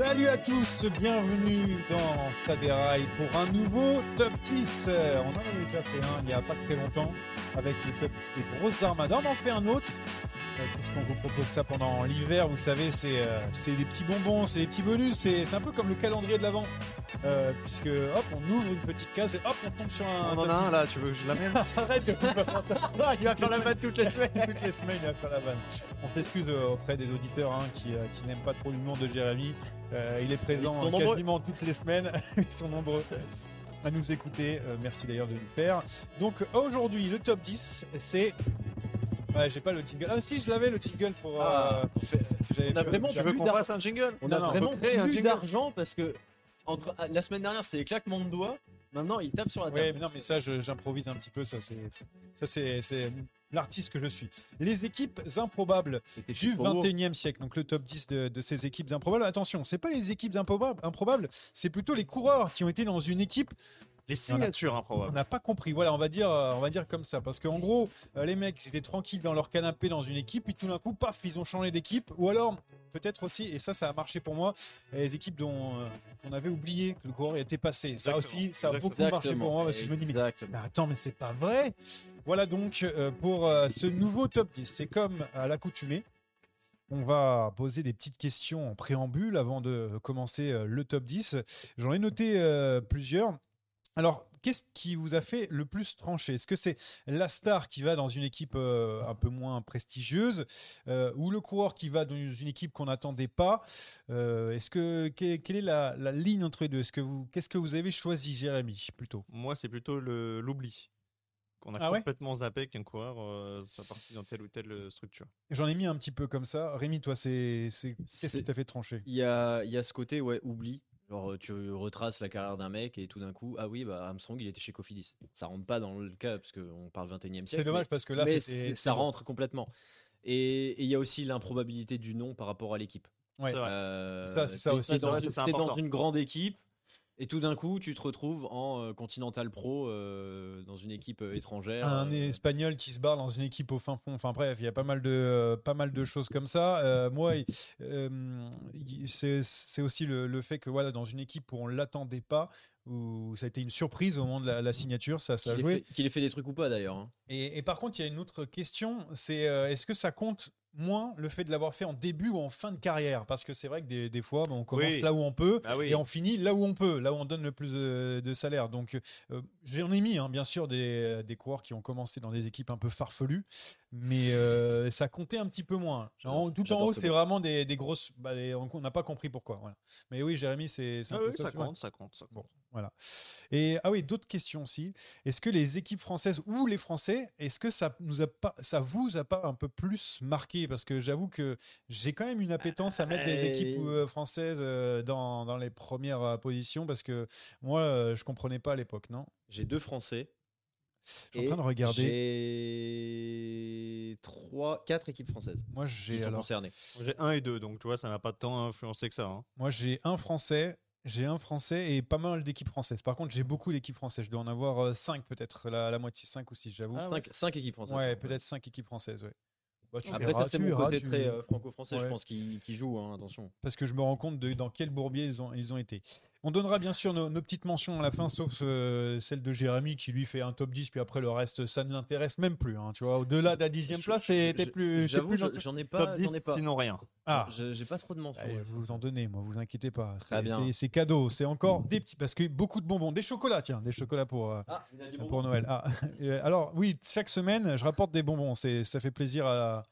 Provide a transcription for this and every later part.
Salut à tous, bienvenue dans Ça déraille pour un nouveau top 10. Euh, On en avait déjà fait un il n'y a pas très longtemps avec le top 10 des grosses armadas. On en fait un autre puisqu'on vous propose ça pendant l'hiver. Vous savez, c'est euh, des petits bonbons, c'est des petits bonus. C'est un peu comme le calendrier de l'avant. Euh, puisque hop, on ouvre une petite case et hop, on tombe sur un. On en a un là, tu veux que je l'amène 10. Arrête de Il va faire la vanne toutes les semaines. toutes les semaines, il va faire la vanne. On s'excuse euh, auprès des auditeurs hein, qui, qui n'aiment pas trop l'humour de Jérémy. Euh, il est présent Ils nombreux. quasiment toutes les semaines. Ils sont nombreux à nous écouter. Merci d'ailleurs de le faire. Donc aujourd'hui, le top 10, c'est. Ouais, j'ai pas le jingle. Ah, si, je l'avais le jingle pour. Ah, euh, j'avais on a vraiment Tu veux qu'on fasse un jingle On a non, vraiment faut créer un plus jingle. d'argent parce que entre ah, la semaine dernière c'était les claquements de doigts, maintenant il tape sur la table. Ouais, mais non, mais ça, je- j'improvise un petit peu. Ça, c'est, ça, c'est, c'est l'artiste que je suis. Les équipes improbables C'était du chez Provo. 21e siècle. Donc le top 10 de, de ces équipes improbables. Attention, c'est pas les équipes improbables, improbables, c'est plutôt les coureurs qui ont été dans une équipe. Les signatures On improbables. n'a pas compris. Voilà, on va dire, euh, on va dire comme ça, parce qu'en gros, euh, les mecs, ils étaient tranquilles dans leur canapé dans une équipe, puis tout d'un coup, paf, ils ont changé d'équipe. Ou alors, peut-être aussi, et ça, ça a marché pour moi, les équipes dont euh, on avait oublié que le coureur était passé. Ça Exactement. aussi, ça a beaucoup Exactement. marché pour moi, parce que je me dis, mais attends, mais c'est pas vrai. Voilà donc euh, pour euh, ce nouveau top 10. C'est comme à l'accoutumée. On va poser des petites questions en préambule avant de commencer le top 10. J'en ai noté euh, plusieurs. Alors, qu'est-ce qui vous a fait le plus trancher? Est-ce que c'est la star qui va dans une équipe euh, un peu moins prestigieuse euh, ou le coureur qui va dans une équipe qu'on n'attendait pas? Euh, Est-ce que que- quelle est la, la ligne entre les deux? Est-ce que vous qu'est-ce que vous avez choisi, Jérémy, plutôt? Moi, c'est plutôt le- l'oubli. Qu'on a Ah ouais? complètement zappé qu'un coureur euh, soit parti dans telle ou telle structure. J'en ai mis un petit peu comme ça. Rémi, toi, c'est c'est- qu'est-ce qui t'a fait trancher? Il y a, il y a ce côté ouais oubli. Genre tu retraces la carrière d'un mec et tout d'un coup ah oui bah Armstrong il était chez Cofidis. Ça rentre pas dans le cas parce qu'on parle 21e siècle. C'est dommage parce que là, mais ça rentre complètement. Et il y a aussi l'improbabilité du nom par rapport à l'équipe. Ouais. C'est vrai. Euh, Ça, c'est ça t'es- aussi, T'es c'est dans, une grande équipe et tout d'un coup, tu te retrouves en euh, Continental Pro euh, dans une équipe euh, étrangère. un euh, espagnol qui se barre dans une équipe au fin fond. Enfin bref, il y a pas mal de, euh, pas mal de choses comme ça. Moi, c'est aussi le, le fait que voilà, dans une équipe où on l'attendait pas, où ça a été une surprise au moment de la, la signature, ça, ça a joué. qu'il ait fait des trucs ou pas d'ailleurs. hein. Et, et par contre, il y a une autre question, c'est est-ce que ça compte moins le fait de l'avoir fait en début ou en fin de carrière Parce que c'est vrai que des, des fois, ben, on commence Oui. là où on peut. Ah oui. Et on finit là où on peut, là où on donne le plus de, de salaire. Donc, euh, j'en ai mis, hein, bien sûr, des, des coureurs qui ont commencé dans des équipes un peu farfelues, mais euh, ça comptait un petit peu moins. En- tout en haut, ce c'est vraiment des, des grosses. bah, on n'a pas compris pourquoi. Voilà. Mais oui, Jérémy, c'est Ah oui, ça, compte, ça compte, ça compte. Bon, voilà. Et ah oui, d'autres questions aussi. Est-ce que les équipes françaises ou les Français, est-ce que ça nous a pas, ça vous a pas un peu plus marqué? Parce que j'avoue que j'ai quand même une appétence à mettre des Euh, équipes euh, françaises euh, dans, dans les premières euh, positions parce que moi, euh, je comprenais pas à l'époque, non? J'ai deux Français. Je suis en train de regarder. J'ai 3, 4 équipes françaises Moi, qui j'ai sont alors, concernées. J'ai un et deux, donc tu vois, ça n'a pas tant influencé que ça. hein. moi, j'ai un Français. J'ai un Français et pas mal d'équipes françaises. Par contre, j'ai beaucoup d'équipes françaises. Je dois en avoir 5 peut-être, la, la moitié, 5 ou 6, j'avoue. Ah, 5, équipes françaises. ouais, peut-être 5 équipes françaises, ouais. Bah, tu Après, verras, ça, c'est mon côté tu- très euh, franco-français, je pense, qui, qui joue, hein, attention. parce que je me rends compte de dans quel bourbier ils ont, ils ont été. On donnera bien sûr nos, nos petites mentions à la fin, sauf euh, celle de Jérémy qui lui fait un top 10, puis après le reste, ça ne l'intéresse même plus. hein, tu vois, au-delà de la dixième place, Je- plus. J'avoue, j'en ai pas. Top j'en ai 10, pas. sinon rien. Ah, Je- J'ai pas trop de mentions. allez, je vais vous en donner, moi, vous inquiétez pas. C'est- cadeau, c'est encore des petits, parce que beaucoup de bonbons, des chocolats, tiens, des chocolats pour. euh, Ah, pour Noël. Ah, euh, alors oui, chaque semaine, je rapporte des bonbons. C'est, ça fait plaisir à.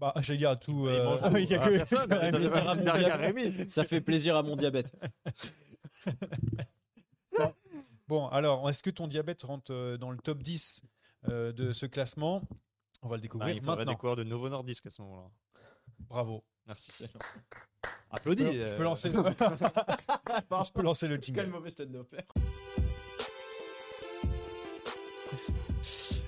Bah, dire à tout. Il euh, ah il que- personne, ça fait plaisir à mon Rémi. Ça fait plaisir à mon diabète. Bon, alors, est-ce que ton diabète rentre euh, dans le top 10 euh, de ce classement? On va le Bah, découvrir il faudrait maintenant. coureurs de Novo Nordisk à ce moment-là. Bravo. Merci. Applaudis. Je peux, je peux euh. lancer. le- je peux lancer le Quel jingle. mauvais stand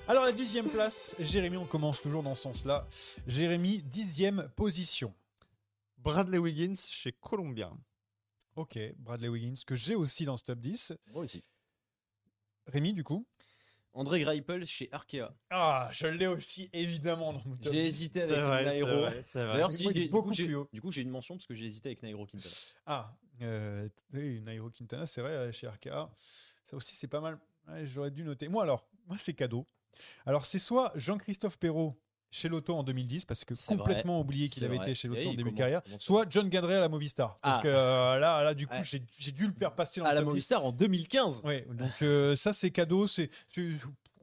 Alors la dixième place, Jérémy, on commence toujours dans ce sens-là. Jérémy, dixième position. Bradley Wiggins chez Columbia. Ok, Bradley Wiggins, que j'ai aussi dans ce top 10. Moi aussi. Rémi, du coup André Greipel chez Arkea. Ah, je l'ai aussi, évidemment, dans mon top J'ai 10. hésité avec vrai, c'est Nairo. vrai, c'est vrai. D'ailleurs, si, du haut. du coup, j'ai une mention parce que j'ai hésité avec Nairo Quintana. Ah, euh, oui, Nairo Quintana, c'est vrai, euh, chez Arkea. Ça aussi, c'est pas mal. Ouais, J'aurais dû noter. Moi, alors, moi, c'est cadeau. Alors, c'est soit Jean-Christophe Perrault chez Lotto en 2010, parce que complètement oublié qu'il avait vrai. été chez Et Lotto en début de carrière, soit John Gadret à la Movistar. Parce Ah. que euh, là, là, du coup, j'ai dû le faire passer dans À le la top 10. Movistar en 2015. Ouais, donc euh, ça c'est cadeau, c'est-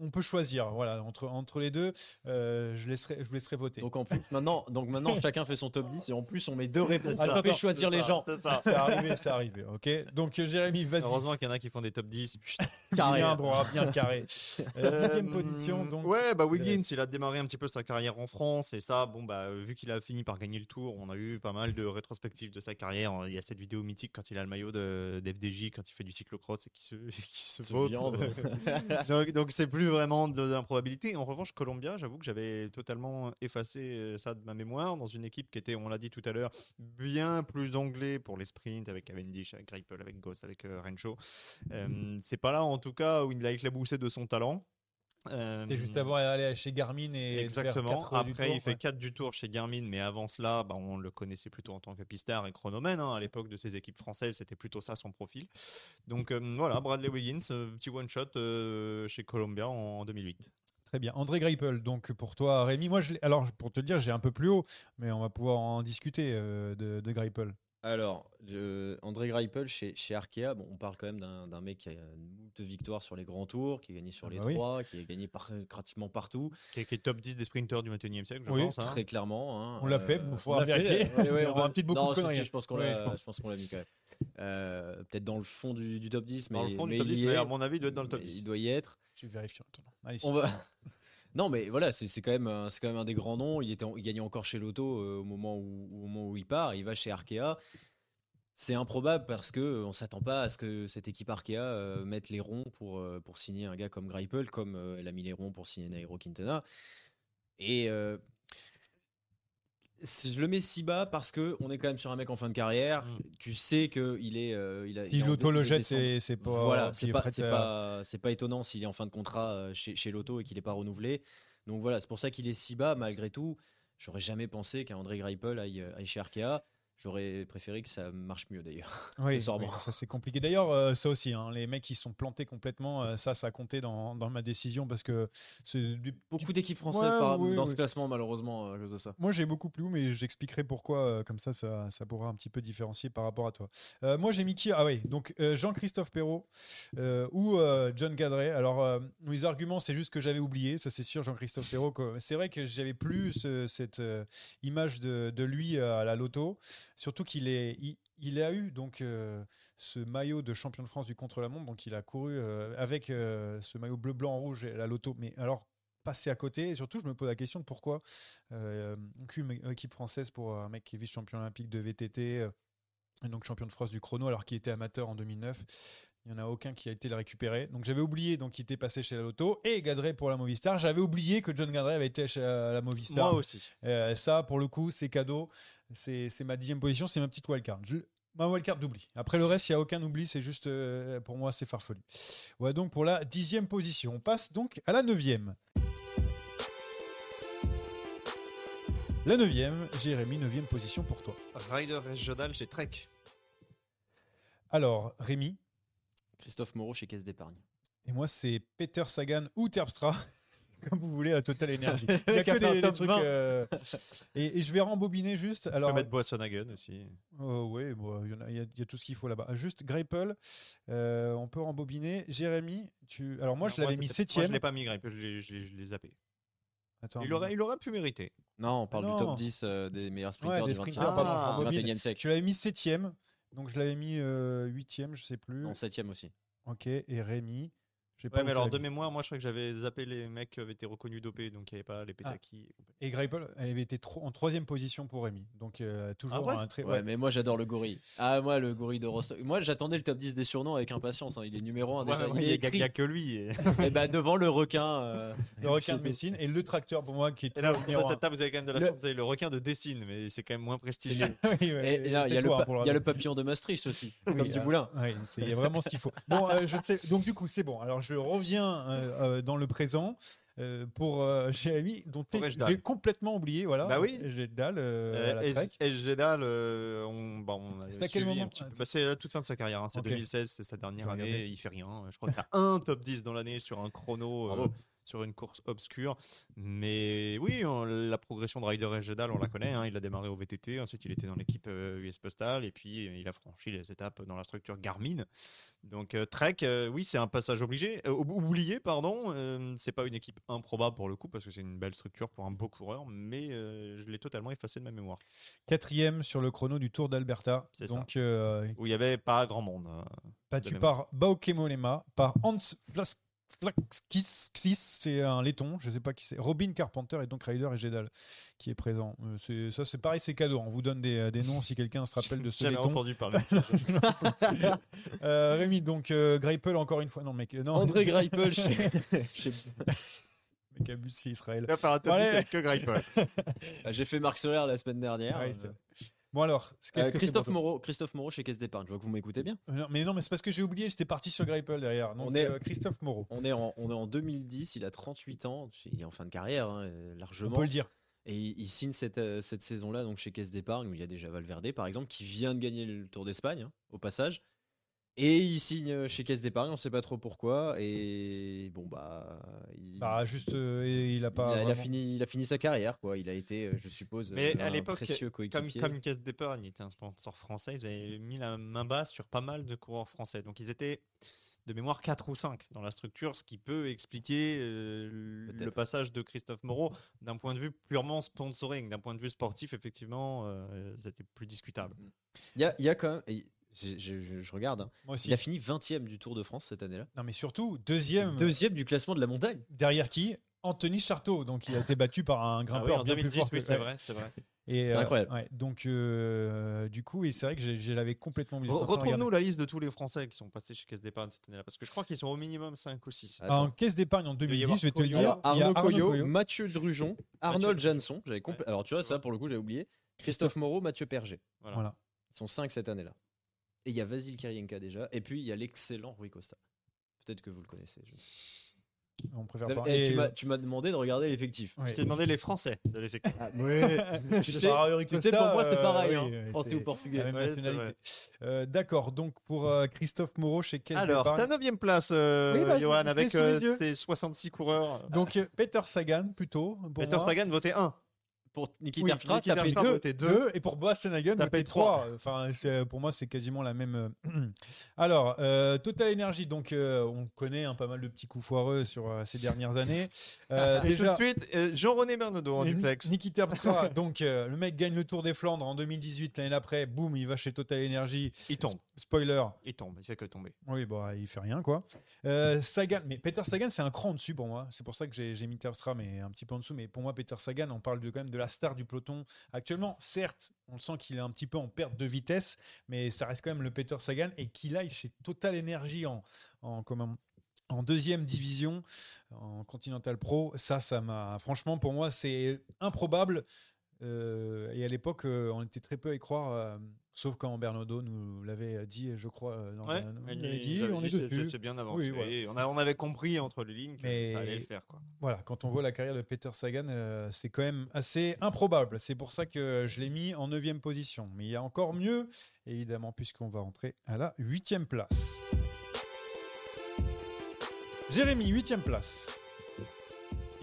on peut choisir, voilà, entre entre les deux, euh, je laisserai je vous laisserai voter. Donc en plus maintenant, donc maintenant chacun fait son top 10 et en plus on met deux réponses. On fait attends, choisir les ça, gens. C'est ça. arrivé, c'est arrivé, ok. Donc euh, Jérémy, vas-y, Heureusement qu'il y en a qui font des top 10. Putain. Carré. bien droit, bien carré. Dixième Euh, position, donc. Ouais, bah Wiggins, il a démarré un petit peu sa carrière en France et ça, bon bah vu qu'il a fini par gagner le Tour, on a eu pas mal de rétrospectives de sa carrière. Il y a cette vidéo mythique quand il a le maillot de d'FDJ, quand il fait du cyclocross et qui se, qui se Se vautre. viande. donc donc c'est plus vraiment l'improbabilité. En revanche, Columbia, j'avoue que j'avais totalement effacé ça de ma mémoire dans une équipe qui était, on l'a dit tout à l'heure, bien plus anglais pour les sprints avec Cavendish, avec Greipel, avec Goss, avec Rencho. C'est pas là en tout cas où il a éclaboussé de son talent. C'était juste Euh, avant d'aller chez Garmin et faire Exactement. Après, Tour, il fait ouais. 4 du tour chez Garmin, mais avant cela, bah, on le connaissait plutôt en tant que pistard et chronomène. hein. À l'époque de ses équipes françaises, c'était plutôt ça son profil. Donc euh, voilà, Bradley Wiggins, euh, petit one-shot euh, chez Columbia en 2008. Très bien. André Greipel, donc pour toi, Rémi, moi, je alors pour te dire, j'ai un peu plus haut, mais on va pouvoir en discuter euh, de, de Greipel. Alors, je- André Greipel chez, chez Arkea, bon, on parle quand même d'un mec qui a une moult victoires sur les grands tours, qui a gagné sur Ah les bah oui. trois, qui a gagné par- pratiquement partout, Qui est, qui est top 10 des sprinteurs du 21e siècle, je Oui, pense. hein. très clairement. hein. On l'a fait, il on l'a fait, vérifier. On aura va- peut-être beaucoup non, de conneries. Je pense qu'on l'a l'a mis quand même. Euh, Peut-être dans le fond du, du top 10, mais, Dans le fond du mais top il 10, y mais à mon avis, il doit être dans le top Mais 10. Il doit y être. Je vais vérifier. Allez, On va. Non, mais voilà, c'est quand même, un- quand même un des grands noms. Il était, il gagnait encore chez Lotto euh, au moment où, au moment où il part. Il va chez Arkea. C'est improbable parce que euh, on s'attend pas à ce que cette équipe Arkea euh, mette les ronds pour euh, pour signer un gars comme Greipel, comme elle a mis les ronds pour signer Nairo Quintana. Et je le mets si bas parce que on est quand même sur un mec en fin de carrière. Mm. Tu sais que il est, euh, il a. il dé- le jette, c'est c'est pas. voilà, c'est pas, c'est pas, c'est pas étonnant s'il est en fin de contrat euh, chez, chez Lotto et qu'il n'est pas renouvelé. Donc voilà, c'est pour ça qu'il est si bas malgré tout. J'aurais jamais pensé qu'un André Greipel aille, aille chez Arkea. J'aurais préféré que ça marche mieux d'ailleurs. Oui, oui, ça c'est compliqué. D'ailleurs, euh, ça aussi, hein, les mecs qui sont plantés complètement, euh, ça, ça a compté dans, dans ma décision parce que c'est du- Beaucoup d'équipes françaises Ouais, par- oui, dans ce classement malheureusement euh, à cause de ça. Moi, j'ai beaucoup plus haut, mais j'expliquerai pourquoi. euh, comme ça, ça, ça pourra un petit peu différencier par rapport à toi. Moi, j'ai mis qui? Ah oui, donc Jean-Christophe Perrault ou John Gadret. Alors, les arguments, c'est juste que j'avais oublié. Ça, c'est sûr, Jean-Christophe Perrault. C'est vrai que j'avais plus ce- cette image de, de lui à la loto. Surtout qu'il a eu donc euh, ce maillot de champion de France du contre-la-montre. Donc, il a couru euh, avec euh, ce maillot bleu, blanc, rouge et la loto. Mais alors, passer à côté. Et surtout, je me pose la question de pourquoi aucune équipe française pour un mec qui est vice-champion olympique de VTT. Et donc champion de France du chrono alors qu'il était amateur en 2009. Il n'y en a aucun qui a été le récupérer. Donc j'avais oublié donc il était passé chez la Loto et Gadret pour la Movistar. J'avais oublié que John Gadret avait été chez la la Movistar. Moi aussi. Euh, ça, pour le coup, c'est cadeau. C'est c'est ma dixième position, c'est ma petite wildcard. Je- Ma wildcard d'oubli. Après le reste, il n'y a aucun oubli, c'est juste, euh, pour moi, c'est farfelu. Ouais, donc pour la dixième position. On passe donc à la neuvième. La neuvième, Jérémy, neuvième position pour toi. Ryder régional chez Trek. Alors, Rémi, Christophe Moreau chez Caisse d'épargne. et moi, c'est Peter Sagan ou Terpstra, comme vous voulez, à Total Energy. Il y a que des, des trucs. 20. euh, et, et je vais rembobiner juste. On Alors, peut mettre Boissonhagen aussi. Oh, oui, bon, il y, a- y y tout ce qu'il faut là-bas. Juste Greipel, euh, on peut rembobiner. Jérémy, tu. Alors moi, Non, je l'avais mis c'était- Moi, je septième. l'ai pas mis Gripe, je l'ai- je l'ai je l'ai zappé. Attends, Il aurait, il aurait pu mériter. Non, on parle Non. du top 10 euh, des meilleurs sprinters des du 20e, sprinters, pardon, ah, rembobine. 21e siècle. Tu l'avais mis septième, donc je l'avais mis euh, huitième, je sais plus. Non, 7e aussi. Ok, et Rémi. Pas mais alors de mémoire, moi je crois que j'avais zappé les mecs qui avaient été reconnus dopés, donc il n'y avait pas les pétakis. Et Greipel elle avait été tro- en troisième position pour Rémi. Donc euh, toujours ouais un très. Ouais, ouais. mais moi j'adore le gorille. Ah, moi le gorille de Rostock. Moi j'attendais le top 10 des surnoms avec impatience. hein. Il est numéro 1 déjà. Ouais, il ouais, est il y a- que lui. Et, Et bah, devant le requin. euh, Le requin de Messine et le tracteur pour moi qui est et là, numéro vous avez quand même de la Le- chance, vous avez le requin de Dessine, mais c'est quand même moins prestigieux. Oui, ouais, Et, et là, il y a le, papillon de Maastricht aussi, Oui, comme du euh, il y a vraiment ce qu'il faut. Bon, je sais. Donc du coup, c'est bon. Alors je reviens euh, euh, dans le présent euh, pour euh, Jérémy, dont Ejdal. j'ai complètement oublié. Voilà. Bah oui. Ejdal, euh, euh, on, bah, on a C'est à quel suivi moment un petit peu. Ah, Bah, c'est la toute fin de sa carrière. hein, C'est Ok. 2016, c'est sa dernière année. Il fait rien. Je crois qu'il a un top 10 dans l'année sur un chrono, euh. Sur une course obscure. Mais oui, on- la progression de Ryder et on la connaît. hein. Il a démarré au VTT, ensuite il était dans l'équipe euh, US Postal, et puis euh, il a franchi les étapes dans la structure Garmin. Donc euh, Trek, euh, oui, c'est un passage obligé, euh, ou- oublié, pardon. Euh, c'est pas une équipe improbable pour le coup, parce que c'est une belle structure pour un beau coureur, mais euh, je l'ai totalement effacé de ma mémoire. Quatrième sur le chrono du Tour d'Alberta. Ça. Donc euh, Où il y avait pas grand monde. euh. battu par Bauke Mollema, par Hans Flas- Flaxkis, c'est un laiton, je sais pas qui c'est. Robin Carpenter et donc Ryder et Jedal qui est présent. Euh, c'est- ça c'est pareil, c'est cadeau. On vous donne des, des noms si quelqu'un se rappelle de ce laiton. entendu parler. Euh, Rémi, donc euh, Greipel encore une fois. Non mec, euh, non. André Greipel chez. chez- mec abuse, c'est Israël. Il va faire un top Allez. 10 avec que Greipel. J'ai fait Marc Soler la semaine dernière. Ouais, Euh, c'est vrai. Bon alors, euh, que Christophe Moreau, Christophe Moreau chez Caisse d'épargne. Je vois que vous m'écoutez bien. Euh, non, Mais non, mais c'est parce que j'ai oublié, j'étais parti sur Greipel derrière. Donc On est- euh, Christophe Moreau, On est, en, on est en 2010, il a 38 ans, il est en fin de carrière, hein, euh, on largement. peut le dire. Et il, signe cette, cette saison-là donc chez Caisse d'épargne, où il y a déjà Valverde, par exemple, qui vient de gagner le Tour d'Espagne, hein, au passage. Et il signe euh, chez Caisse d'épargne, on ne sait pas trop pourquoi. Et bon, bah. Il, Bah juste, euh, il a il pas. a, il a fini, il a fini sa carrière, quoi. Il a été, euh, je suppose, Mais à l'époque, précieux Comme, coéquipier. comme Caisse d'épargne était un sponsor français, ils avaient mis la main basse sur pas mal de coureurs français. Donc ils étaient de mémoire 4 ou 5 dans la structure, ce qui peut expliquer euh, le passage de Christophe Moreau d'un point de vue purement sponsoring. D'un point de vue sportif, effectivement, euh, c'était plus discutable. Il y a, il y a quand même. Je, je- je- je regarde. hein. Moi aussi. Il a fini 20 e du Tour de France cette année-là. Non, mais surtout, deuxième, Deuxième du classement de la montagne. derrière qui? Anthony Charteau. Donc, il a été battu par un Ah grimpeur oui, en bien 2010, plus fort. oui, c'est vrai, c'est vrai. C'est euh, incroyable. ouais, donc, euh, du coup, et c'est vrai que je l'avais complètement oublié. Retrouve-nous la liste de tous les Français qui sont passés chez Caisse d'épargne cette année-là, parce que je crois qu'ils sont au minimum 5 ou 6. regarder. En caisse d'épargne en doit y 2010, avoir je vais te le dire. Arnaud Coyot. Mathieu Drujon, Arnold Mathieu- Jansson. J'avais compl- Ouais, Alors tu vois, ça pour le coup, j'avais oublié. Christophe Moreau, Mathieu Perger. Voilà. Voilà. Ils sont 5 cette année-là. Et il y a Vasil Kirienka déjà. Et puis il y a l'excellent Rui Costa. Peut-être que vous le connaissez. je ne sais On préfère pas. pas. Et Et- tu m'as- demandé de regarder l'effectif. Ouais. Je t'ai demandé les Français de l'effectif. Oui. Tu C'est sais- pas Rui Tu sais, Costa, pour moi, c'était euh, pareil. oui, hein, ouais, Français c'est ou portugais. Ouais. Euh, D'accord. Donc, pour euh, Christophe Moreau chez Caisse Alors, ta 9 place, euh, Oui, bah, Johan, avec euh, ses 66 coureurs. Donc, euh, Peter Sagan, plutôt. Pour Peter moi. Sagan votait 1. Pour Niki Oui, Terpstra, t'as votait 2. Deux, et pour Boassenhagen, T'as payé 3. Enfin, c'est- pour moi, c'est quasiment la même. euh, Alors, euh, Total Energy, donc euh, on connaît hein, pas mal de petits coups foireux sur euh, ces dernières années. Euh, Et déjà, tout de suite, euh, Jean-René Bernaudot en duplex. Niki Terpstra, donc euh, le mec gagne le Tour des Flandres en 2018. L'année d'après, boum, il va chez Total Energy. Il tombe. Spoiler, Il tombe. Il fait que tomber. oui, bah, il fait rien, quoi. Euh, Sagan, mais Peter Sagan, c'est un cran en dessus pour moi. C'est pour ça que j'ai j'ai mis Terpstra, mais un petit peu en dessous. Mais pour moi, Peter Sagan, on parle de, quand même de la star du peloton actuellement. Certes, on sent qu'il est un petit peu en perte de vitesse, mais ça reste quand même le Peter Sagan et qu'il a ses totale énergie en, en, en deuxième division, en Continental Pro. Ça, ça m'a. Franchement, pour moi, c'est improbable. Euh, et à l'époque, euh, on était très peu à y croire, euh, sauf quand Bernardo nous l'avait dit, je crois. dans Ouais, nous il- il dit, on est dessus. C'est bien avancé. Oui, voilà. Et on, a- on avait compris entre les lignes que Mais- ça allait le faire. Quoi. Voilà, quand on voit la carrière de Peter Sagan, c'est quand même assez improbable. C'est pour ça que je l'ai mis en neuvième position. Mais il y a encore mieux, évidemment, puisqu'on va rentrer à la huitième place. Jérémy, huitième place.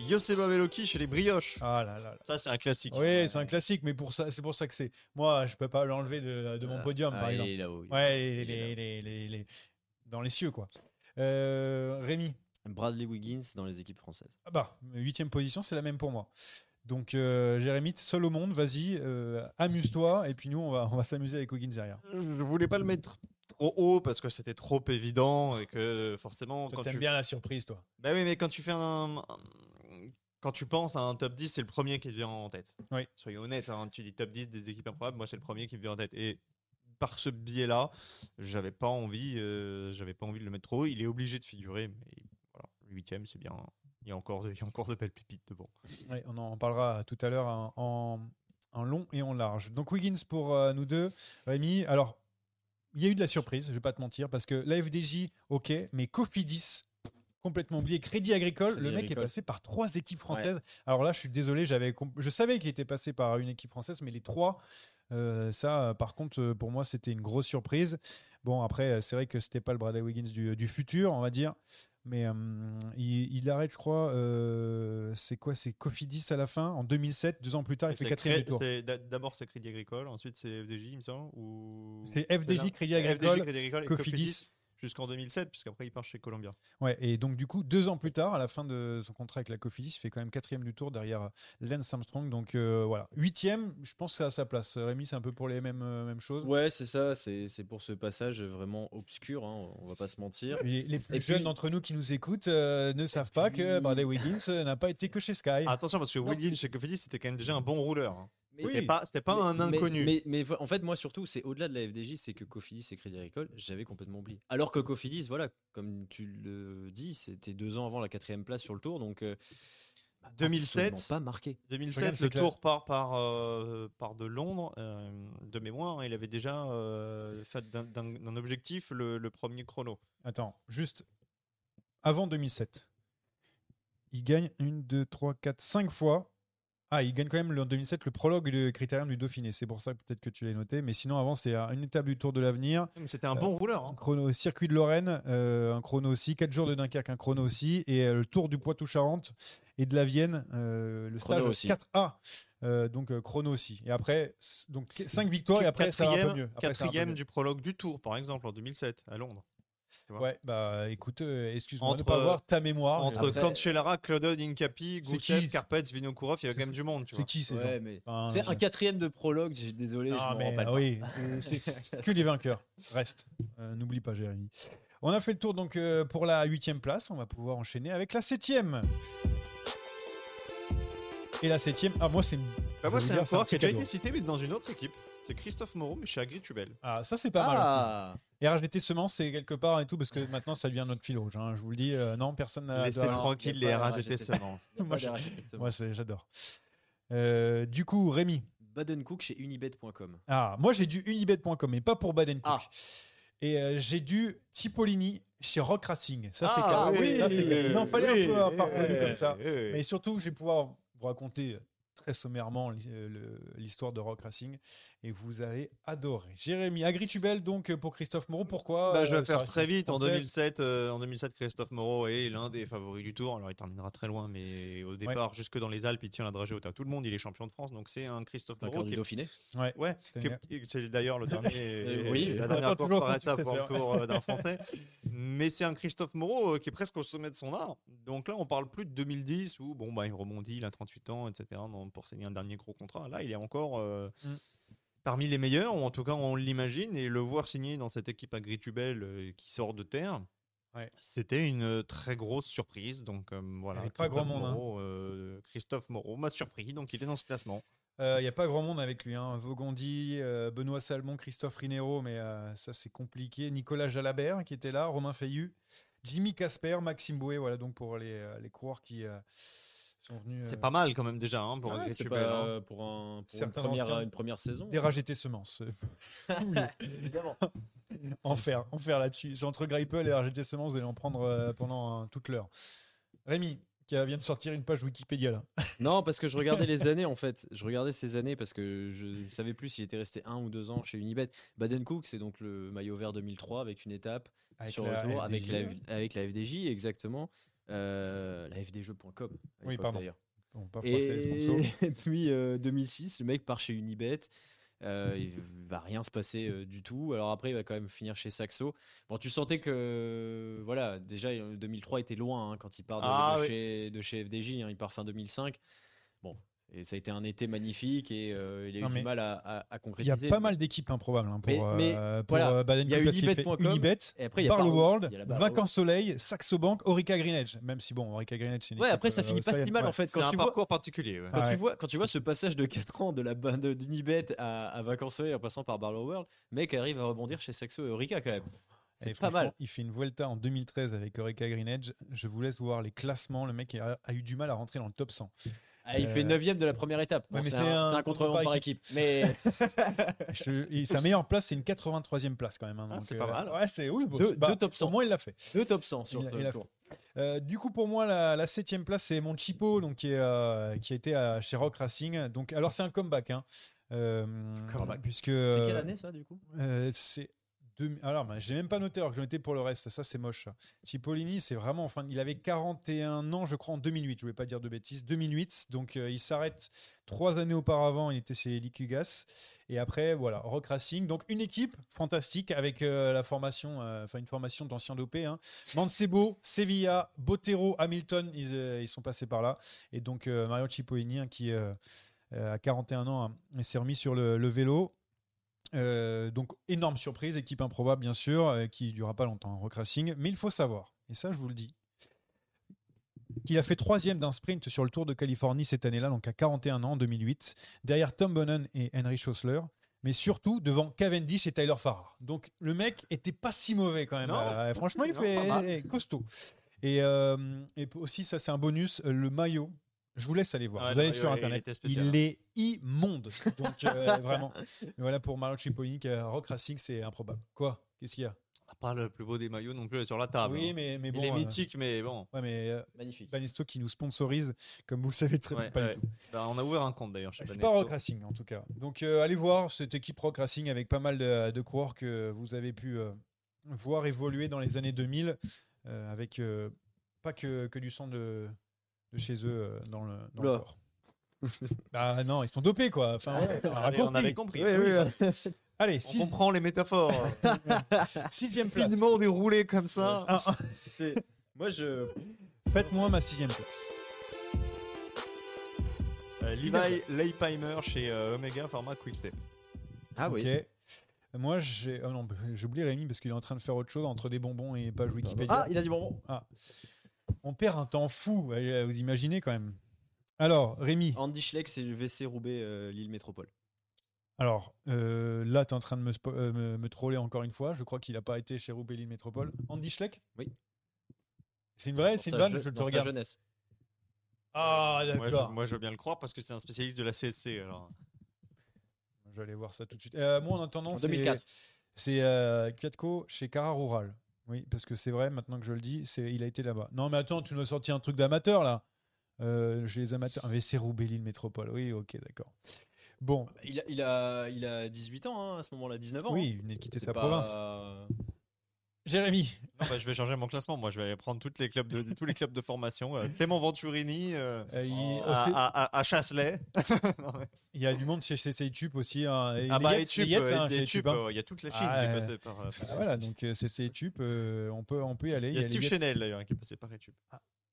Joseba Veloki chez les Brioches. Ah là là là. Ça, c'est un classique. Oui, c'est un classique, mais pour ça, c'est pour ça que c'est. Moi, je peux pas l'enlever de, de mon podium, Ah, par il exemple. est est Ouais, les, il est les- les- les- les- dans les cieux, quoi. Euh, Rémi, Bradley Wiggins dans les équipes françaises. ah bah, huitième position, c'est la même pour moi. Donc, euh, Jérémy, seul au monde, vas-y, euh, amuse-toi, et puis nous, on va, on va s'amuser avec Higgins derrière. Je voulais pas le mettre trop haut parce que c'était trop évident et que forcément. Toi, quand bien la surprise, toi. Bah oui, mais quand tu fais un. Quand tu penses à un top 10, c'est le premier qui te vient en tête. Oui. Soyons honnêtes, hein, tu dis top 10 des équipes improbables, moi c'est le premier qui me vient en tête. Et par ce biais-là, j'avais pas envie, euh, j'avais pas envie de le mettre trop haut. Il est obligé de figurer, mais voilà, le huitième, c'est bien. Il y a encore de, il y a encore de belles pépites devant. Ouais, on en parlera tout à l'heure en, en- en long et en large. Donc Wiggins pour euh, nous deux. Rémi, alors, il y a eu de la surprise, je vais pas te mentir, parce que la FDJ, ok, mais Cofidis, complètement oublié. Crédit Agricole, Crédit le mec Agricole. est passé par trois équipes françaises. Alors là, je suis désolé, j'avais, je savais qu'il était passé par une équipe française, mais les trois, euh, ça, euh, par contre, euh, pour moi, c'était une grosse surprise. Bon, après, c'est vrai que c'était pas le Bradley Wiggins du, du futur, on va dire. Mais euh, il, il arrête, je crois, euh, c'est quoi C'est Cofidis à la fin, en 2007, deux ans plus tard, il fait quatrième tour. D'abord c'est Crédit Agricole, ensuite c'est FDJ, il me semble. Ou... C'est FDJ, FDJ, Agricole, Crédit Agricole Cofidis. Jusqu'en 2007, puisqu'après il part chez Columbia. Ouais, et donc du coup, deux ans plus tard, à la fin de son contrat avec la Cofidis, il fait quand même quatrième du tour derrière euh, Lance Armstrong. Donc euh, voilà, huitième, je pense que c'est à sa place. Rémi, c'est un peu pour les mêmes, euh, mêmes choses. Ouais, c'est ça, c'est c'est pour ce passage vraiment obscur, hein, on va pas se mentir. Les, les plus Et jeunes puis- d'entre nous qui nous écoutent euh, ne savent pas que Bradley Wiggins n'a pas été que chez Sky. Attention, parce que Wiggins chez Cofidis, c'était quand même déjà un bon rouleur. hein. Mais- C'était pas, c'était pas un inconnu. Mais, en fait, moi surtout, c'est au-delà de la FDJ, c'est que Cofidis et Crédit Agricole, j'avais complètement oublié. Alors que Cofidis, voilà, comme tu le dis, c'était deux ans avant la quatrième place sur le tour, donc euh, bah, 2007, absolument pas marqué. 2007, Regarde, c'est le clair. tour part par, euh, part de Londres, euh, de mémoire. Il avait déjà euh, fait d'un- d'un d'un objectif le, le premier chrono. Attends, juste avant 2007, il gagne une, deux, trois, quatre, cinq fois. Ah, il gagne quand même le- en 2007 le prologue du Critérium du Dauphiné. C'est pour ça peut-être que tu l'as noté. Mais sinon, avant, c'était une étape du Tour de l'Avenir. C'était un bon rouleur. hein. Un chrono circuit de Lorraine, euh, un chrono aussi. 4 jours de Dunkerque, un chrono aussi. Et euh, le Tour du Poitou-Charentes et de la Vienne, euh, le Chrono stage aussi. 4A. euh, donc euh, chrono aussi. Et après, donc 5 victoires et après ça va un peu Quatrième- mieux. Après, peu Quatrième mieux. du prologue du Tour, par exemple, en 2007, à Londres. Ouais, bah écoute, euh, excuse-moi de Entre, ne pas euh, voir ta mémoire. Entre Après- Cancellara, Claude Incapi, C'est Goussev, Carpets, Vinokourov, il y avait quand même du monde. Tu C'est vois. qui ces Ouais, gens mais Enfin, c'est un quatrième de prologue, j'ai désolé, Ah, je m'en mais, rappelle pas. oui, c'est- c'est que les vainqueurs. Reste. Euh, N'oublie pas, Jérémy. On a fait le tour donc euh, pour la huitième place. On va pouvoir enchaîner avec la septième. Et la septième, ah moi c'est. Bah, moi, c'est un petit qui a déjà été cité, mais dans une autre équipe. C'est Christophe Moreau, mais chez Agritubel. Ah ça c'est pas mal. Ah, Et RGT Semence c'est quelque part et tout parce que maintenant ça devient notre fil rouge. hein. Je vous le dis, euh, non personne n'a. Laissez tranquille les RAGT semences. Moi, j'adore. Euh, du coup Rémi. Baden Cook chez unibet.com. Ah moi j'ai du unibet.com mais pas pour Baden Cook. Ah. Et euh, j'ai du Tipolini chez Rock Racing. Ça c'est Ah, clair. oui, Ça, en fallait oui, un peu oui, comme ça. oui, oui. Mais surtout, je vais pouvoir vous raconter très sommairement euh, l'histoire de Rock Racing et vous allez adorer. Jérémy, Agritubel donc pour Christophe Moreau, pourquoi Bah, je euh, vais ça faire très vite. En français 2007, euh, en 2007, Christophe Moreau est l'un des favoris du Tour. Alors, il terminera très loin, mais au départ, jusque dans les Alpes, il tient la dragée haute à tout le monde. Il est champion de France, donc c'est un Christophe Moreau qui est Dauphiné. Ouais. Ouais, c'est d'ailleurs le dernier, oui, la dernière attend course toujours par son étape pour le successeur. tour euh, d'un Français. Mais c'est un Christophe Moreau euh, qui est presque au sommet de son art. Donc là, on parle plus de 2010 où bon bah il rebondit, il a 38 ans, etc. non, pour signer un dernier gros contrat. Là, il est encore euh, Mm. parmi les meilleurs, ou en tout cas on l'imagine, et le voir signer dans cette équipe Agritubel euh, qui sort de terre. C'était une très grosse surprise. Donc euh, voilà, pas grand monde, hein. Moreau, euh, Christophe Moreau m'a surpris, donc il est dans ce classement. Il n'y a pas grand monde avec lui. Hein. Vaugondi, euh, Benoît Salmon, Christophe Rinero, mais euh, ça c'est compliqué. Nicolas Jalabert qui était là, Romain Feillu, Jimmy Casper, Maxime Bouet. Voilà donc pour les, euh, les coureurs qui euh, sont venus. C'est euh, pas mal quand même déjà hein, pour Ouais, pas hein. euh, pour, un, pour une, première, anciens. une première saison. Des RGT semences. Évidemment. enfer, enfer là-dessus. C'est entre Greipel et RGT semences, vous allez en prendre euh, pendant toute l'heure. Rémi, qui vient de sortir une page Wikipédia là. Non, parce que je regardais les années en fait. Je regardais ces années parce que je ne savais plus s'il était resté un ou deux ans chez Unibet. Baden Cook, c'est donc le maillot vert 2003 avec une étape Avec sur retour avec, la, avec la FDJ, exactement. Euh, la fdjeux.com. Oui, pardon. d'ailleurs. Bon. Et, et puis euh, 2006, le mec part chez Unibet. Euh, il va rien se passer euh, du tout. Alors après, il va quand même finir chez Saxo. Bon, tu sentais que, voilà, déjà, euh, 2003 était loin hein, quand il part de, Ah de oui. chez, de chez FDJ. hein, il part fin 2005. Bon, et ça a été un été magnifique et euh, il a eu Non, du mal à, à- à Il y a concrétiser. pas mal d'équipes improbables hein, pour, Mais- mais euh, pour voilà, euh, Baden il y a Unibet, Barlow World. Vacances Soleil, Saxo Bank, Orica Green Edge. Même si bon, Orica Green Edge, c'est une Ouais, après, ça euh, finit pas si mal en fait. C'est un vois, parcours particulier. ouais. quand, tu vois, quand tu vois ce passage de 4 ans de la bande d'Unibet à, à Vacances Soleil en passant par Barlow World, mec arrive à rebondir chez Saxo et Orica quand même. C'est pas mal. Il fait une Vuelta en 2013 avec Orica Green Edge. Je vous laisse voir les classements. Le mec a, a eu du mal à rentrer dans le top 100. Ah, il Euh, fait 9ème de la première étape. Bon, ouais, c'est un, un contre par par équipe. Mais Je- sa meilleure place, c'est une 83e place quand même. hein, Ah, c'est pas mal. Ouais, c'est oui. bon, Deux- bah, deux top 100. Au moins, il l'a fait. deux top 100 sur Il ce il tour. Euh, du coup, pour moi, la, la septième place, c'est mon Chipo, donc qui, est, euh, qui a été à, chez Rock Racing. Donc, alors, c'est un comeback, hein, euh, Comeback. puisque C'est euh, quelle année ça du coup? euh, c'est alors, ben, j'ai même pas noté alors que je notais pour le reste. Ça, c'est moche. Cipollini, c'est vraiment. Enfin, il avait 41 ans, je crois, en 2008. Je voulais pas dire de bêtises. 2008. Donc, euh, il s'arrête trois années auparavant. Il était chez Liquigas. Et après, voilà, Rock Racing. Donc, une équipe fantastique avec euh, la formation, euh, enfin, une formation d'anciens dopés. Hein. Mancebo, Sevilla, Botero, Hamilton, ils, sont passés par là. Et donc, Mario Cipollini, hein, qui a 41 ans, hein, s'est remis sur le vélo. Euh, donc énorme surprise, équipe improbable bien sûr, euh, qui durera pas longtemps, hein, Rock Racing. Mais il faut savoir, et ça je vous le dis, qu'il a fait troisième d'un sprint sur le Tour de Californie cette année-là, donc à 41 ans, en 2008, derrière Tom Bonnen et Henry Schossler, mais surtout devant Cavendish et Tyler Farrar. Donc le mec était pas si mauvais quand même. Non. Euh, franchement, il Non, fait costaud. Et, euh, et aussi, ça c'est un bonus, le maillot. Je vous laisse aller voir. Ouais, vous le allez sur il internet. Il est immonde. Donc euh, vraiment. Et voilà pour Mario qui a Rock Racing, c'est improbable. Quoi? Qu'est-ce qu'il y a? On n'a pas le plus beau des maillots non plus sur la table. Oui, hein. mais, mais Il bon. est euh, mythique, mais bon. ouais, mais euh, Magnifique. Banesto qui nous sponsorise, comme vous le savez très bien, Ouais, pas ouais. du tout. Bah, on a ouvert un compte d'ailleurs chez C'est pas Rock Racing en tout cas. Donc euh, allez voir cette équipe Rock Racing avec pas mal de, de coureurs que vous avez pu euh, voir évoluer dans les années 2000 euh, avec euh, pas que, que du sang de, de chez eux euh, dans le, dans le corps. bah non, ils sont dopés quoi. Enfin, ouais, on avait, on compris. avait compris. Oui, oui, oui. Allez, On six- comprend les métaphores. sixième place. Finement déroulé comme ça. Ah, ah, C'est- Moi je. Faites-moi ma sixième place. Euh, Levi Leipheimer chez euh, Omega Pharma Quickstep. Ah oui. Ok. Moi, j'ai. Oh non, j'ai oublié Rémi parce qu'il est en train de faire autre chose entre des bonbons et page Wikipédia. Ah, il a dit bonbon. On perd un temps fou, euh, vous imaginez quand même. Alors, Rémi, Andy Schleck, c'est le VC Roubaix euh, Lille Métropole. alors euh, là, tu es en train de me, spo- euh, me, me troller encore une fois. Je crois qu'il n'a pas été chez Roubaix Lille Métropole. Andy Schleck? Oui. C'est une vraie, Dans c'est une vanne, je- je te regarde. jeunesse. Ah, Moi je, d'accord. moi, je veux bien le croire parce que c'est un spécialiste de la CSC. Alors. Je vais aller voir ça tout de suite. Euh, moi, en attendant, En c'est 2004. c'est euh, chez Cara Rural. Oui, parce que c'est vrai, maintenant que je le dis, c'est il a été là-bas. Non, mais attends, tu nous as sorti un truc d'amateur là. Euh, chez les amateurs. Ah, mais c'est Roubaix Lille Métropole. Oui, ok, d'accord. Bon, Il a, il a, il a 18 ans hein, à ce moment-là, 19 ans. oui, il venait de quitter sa pas- province. Jérémy, Non, bah, je vais changer mon classement. Moi, je vais aller prendre toutes les clubs de, tous les clubs de formation. euh, Clément Venturini euh, euh, il, à, à- à- Chasselet. Non, mais- il y a du monde chez CC Tup aussi. hein. Et ah les bah, euh, hein, hein. il y a toute la Chine Ah, qui est passée par. euh, Ah, voilà, donc euh, CC Tup, euh, on, peut, on peut y aller. Il y a les Steve Yates. Chenel d'ailleurs qui est passé par Etup.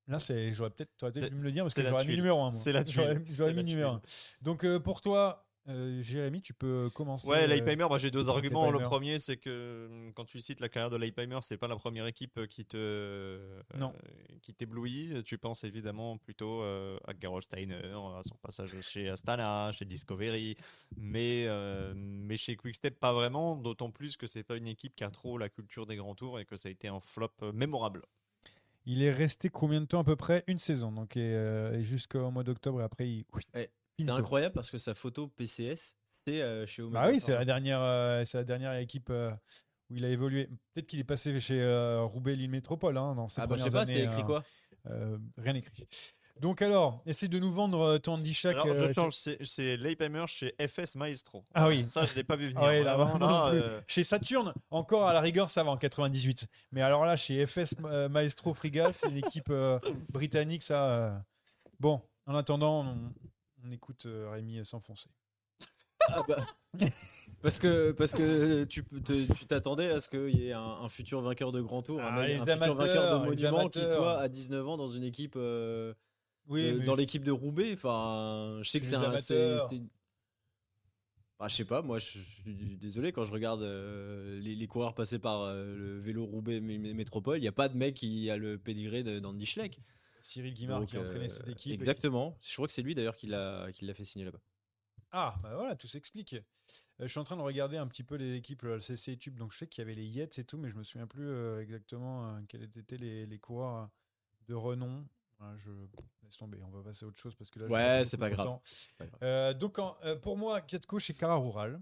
Là, c'est, j'aurais peut-être, C'est- dû me le dire parce que j'aurais mis numéro 1. C'est la J'aurais, mis numéro 1. tuile. Donc pour toi, Euh, Jérémy, tu peux commencer. Ouais, euh, Leipheimer, moi j'ai deux arguments. Le premier, c'est que hum, quand tu cites la carrière de Leipheimer, c'est pas la première équipe euh, qui te euh, Non. qui t'éblouit. Tu penses évidemment plutôt euh, à Gerolsteiner, à son passage chez Astana, chez Discovery, mais euh, mais chez Quickstep pas vraiment. D'autant plus que c'est pas une équipe qui a trop la culture des grands tours et que ça a été un flop euh, mémorable. Il est resté combien de temps à peu près? Une saison. Donc, et, euh, et jusqu'au mois d'octobre. Et après, il. Finito. C'est incroyable parce que sa photo PCS, c'est euh, chez Omega. Bah oui, c'est la dernière, euh, c'est la dernière équipe euh, où il a évolué. Peut-être qu'il est passé chez euh, Roubaix Lille Métropole hein, dans ses Ah bah je sais pas, c'est années, écrit euh, quoi? Euh, Rien écrit. Donc alors, essaie de nous vendre euh, ton Andy Shack. Alors euh, je change, c'est- c'est Leipheimer chez FS Maestro. Ah oui. Ça, je l'ai pas vu venir. Ah ouais, là, Vraiment, moi non là, plus. euh, Chez Saturne, encore à la rigueur, ça va en 98. Mais alors là, chez FS euh, Maestro Frigal, c'est une équipe euh, britannique, ça. euh. Bon, en attendant, on, on écoute euh, Rémi s'enfoncer. Ah bah, parce que parce que tu tu t'attendais à ce qu'il y ait un, un futur vainqueur de Grand Tour, un, Ah, futur vainqueur de monument qui soit à 19 ans dans une équipe euh, Oui, de- mais dans l'équipe de Roubaix. Enfin, je sais que c'est un. Enfin, je sais pas, moi je suis désolé quand je regarde euh, les, les coureurs passer par euh, le vélo Roubaix mé- mé- Métropole, il n'y a pas de mec qui a le pédigré de- d'Andy Schleck. Cyril Guimard Donc, qui a entraîné euh, cette équipe. et qui- Exactement. Je crois que c'est lui d'ailleurs qui l'a fait signer là-bas. Ah, bah voilà, tout s'explique. Euh, je suis en train de regarder un petit peu les équipes, le CC Tube, donc je sais qu'il y avait les Yets et tout, mais je me souviens plus euh, exactement euh, quels étaient les, les coureurs de renom. Voilà, je laisse tomber, on va passer à autre chose parce que là, Ouais, c'est pas pas grave. Donc, en- pour moi, Kiatko chez Cara Rural.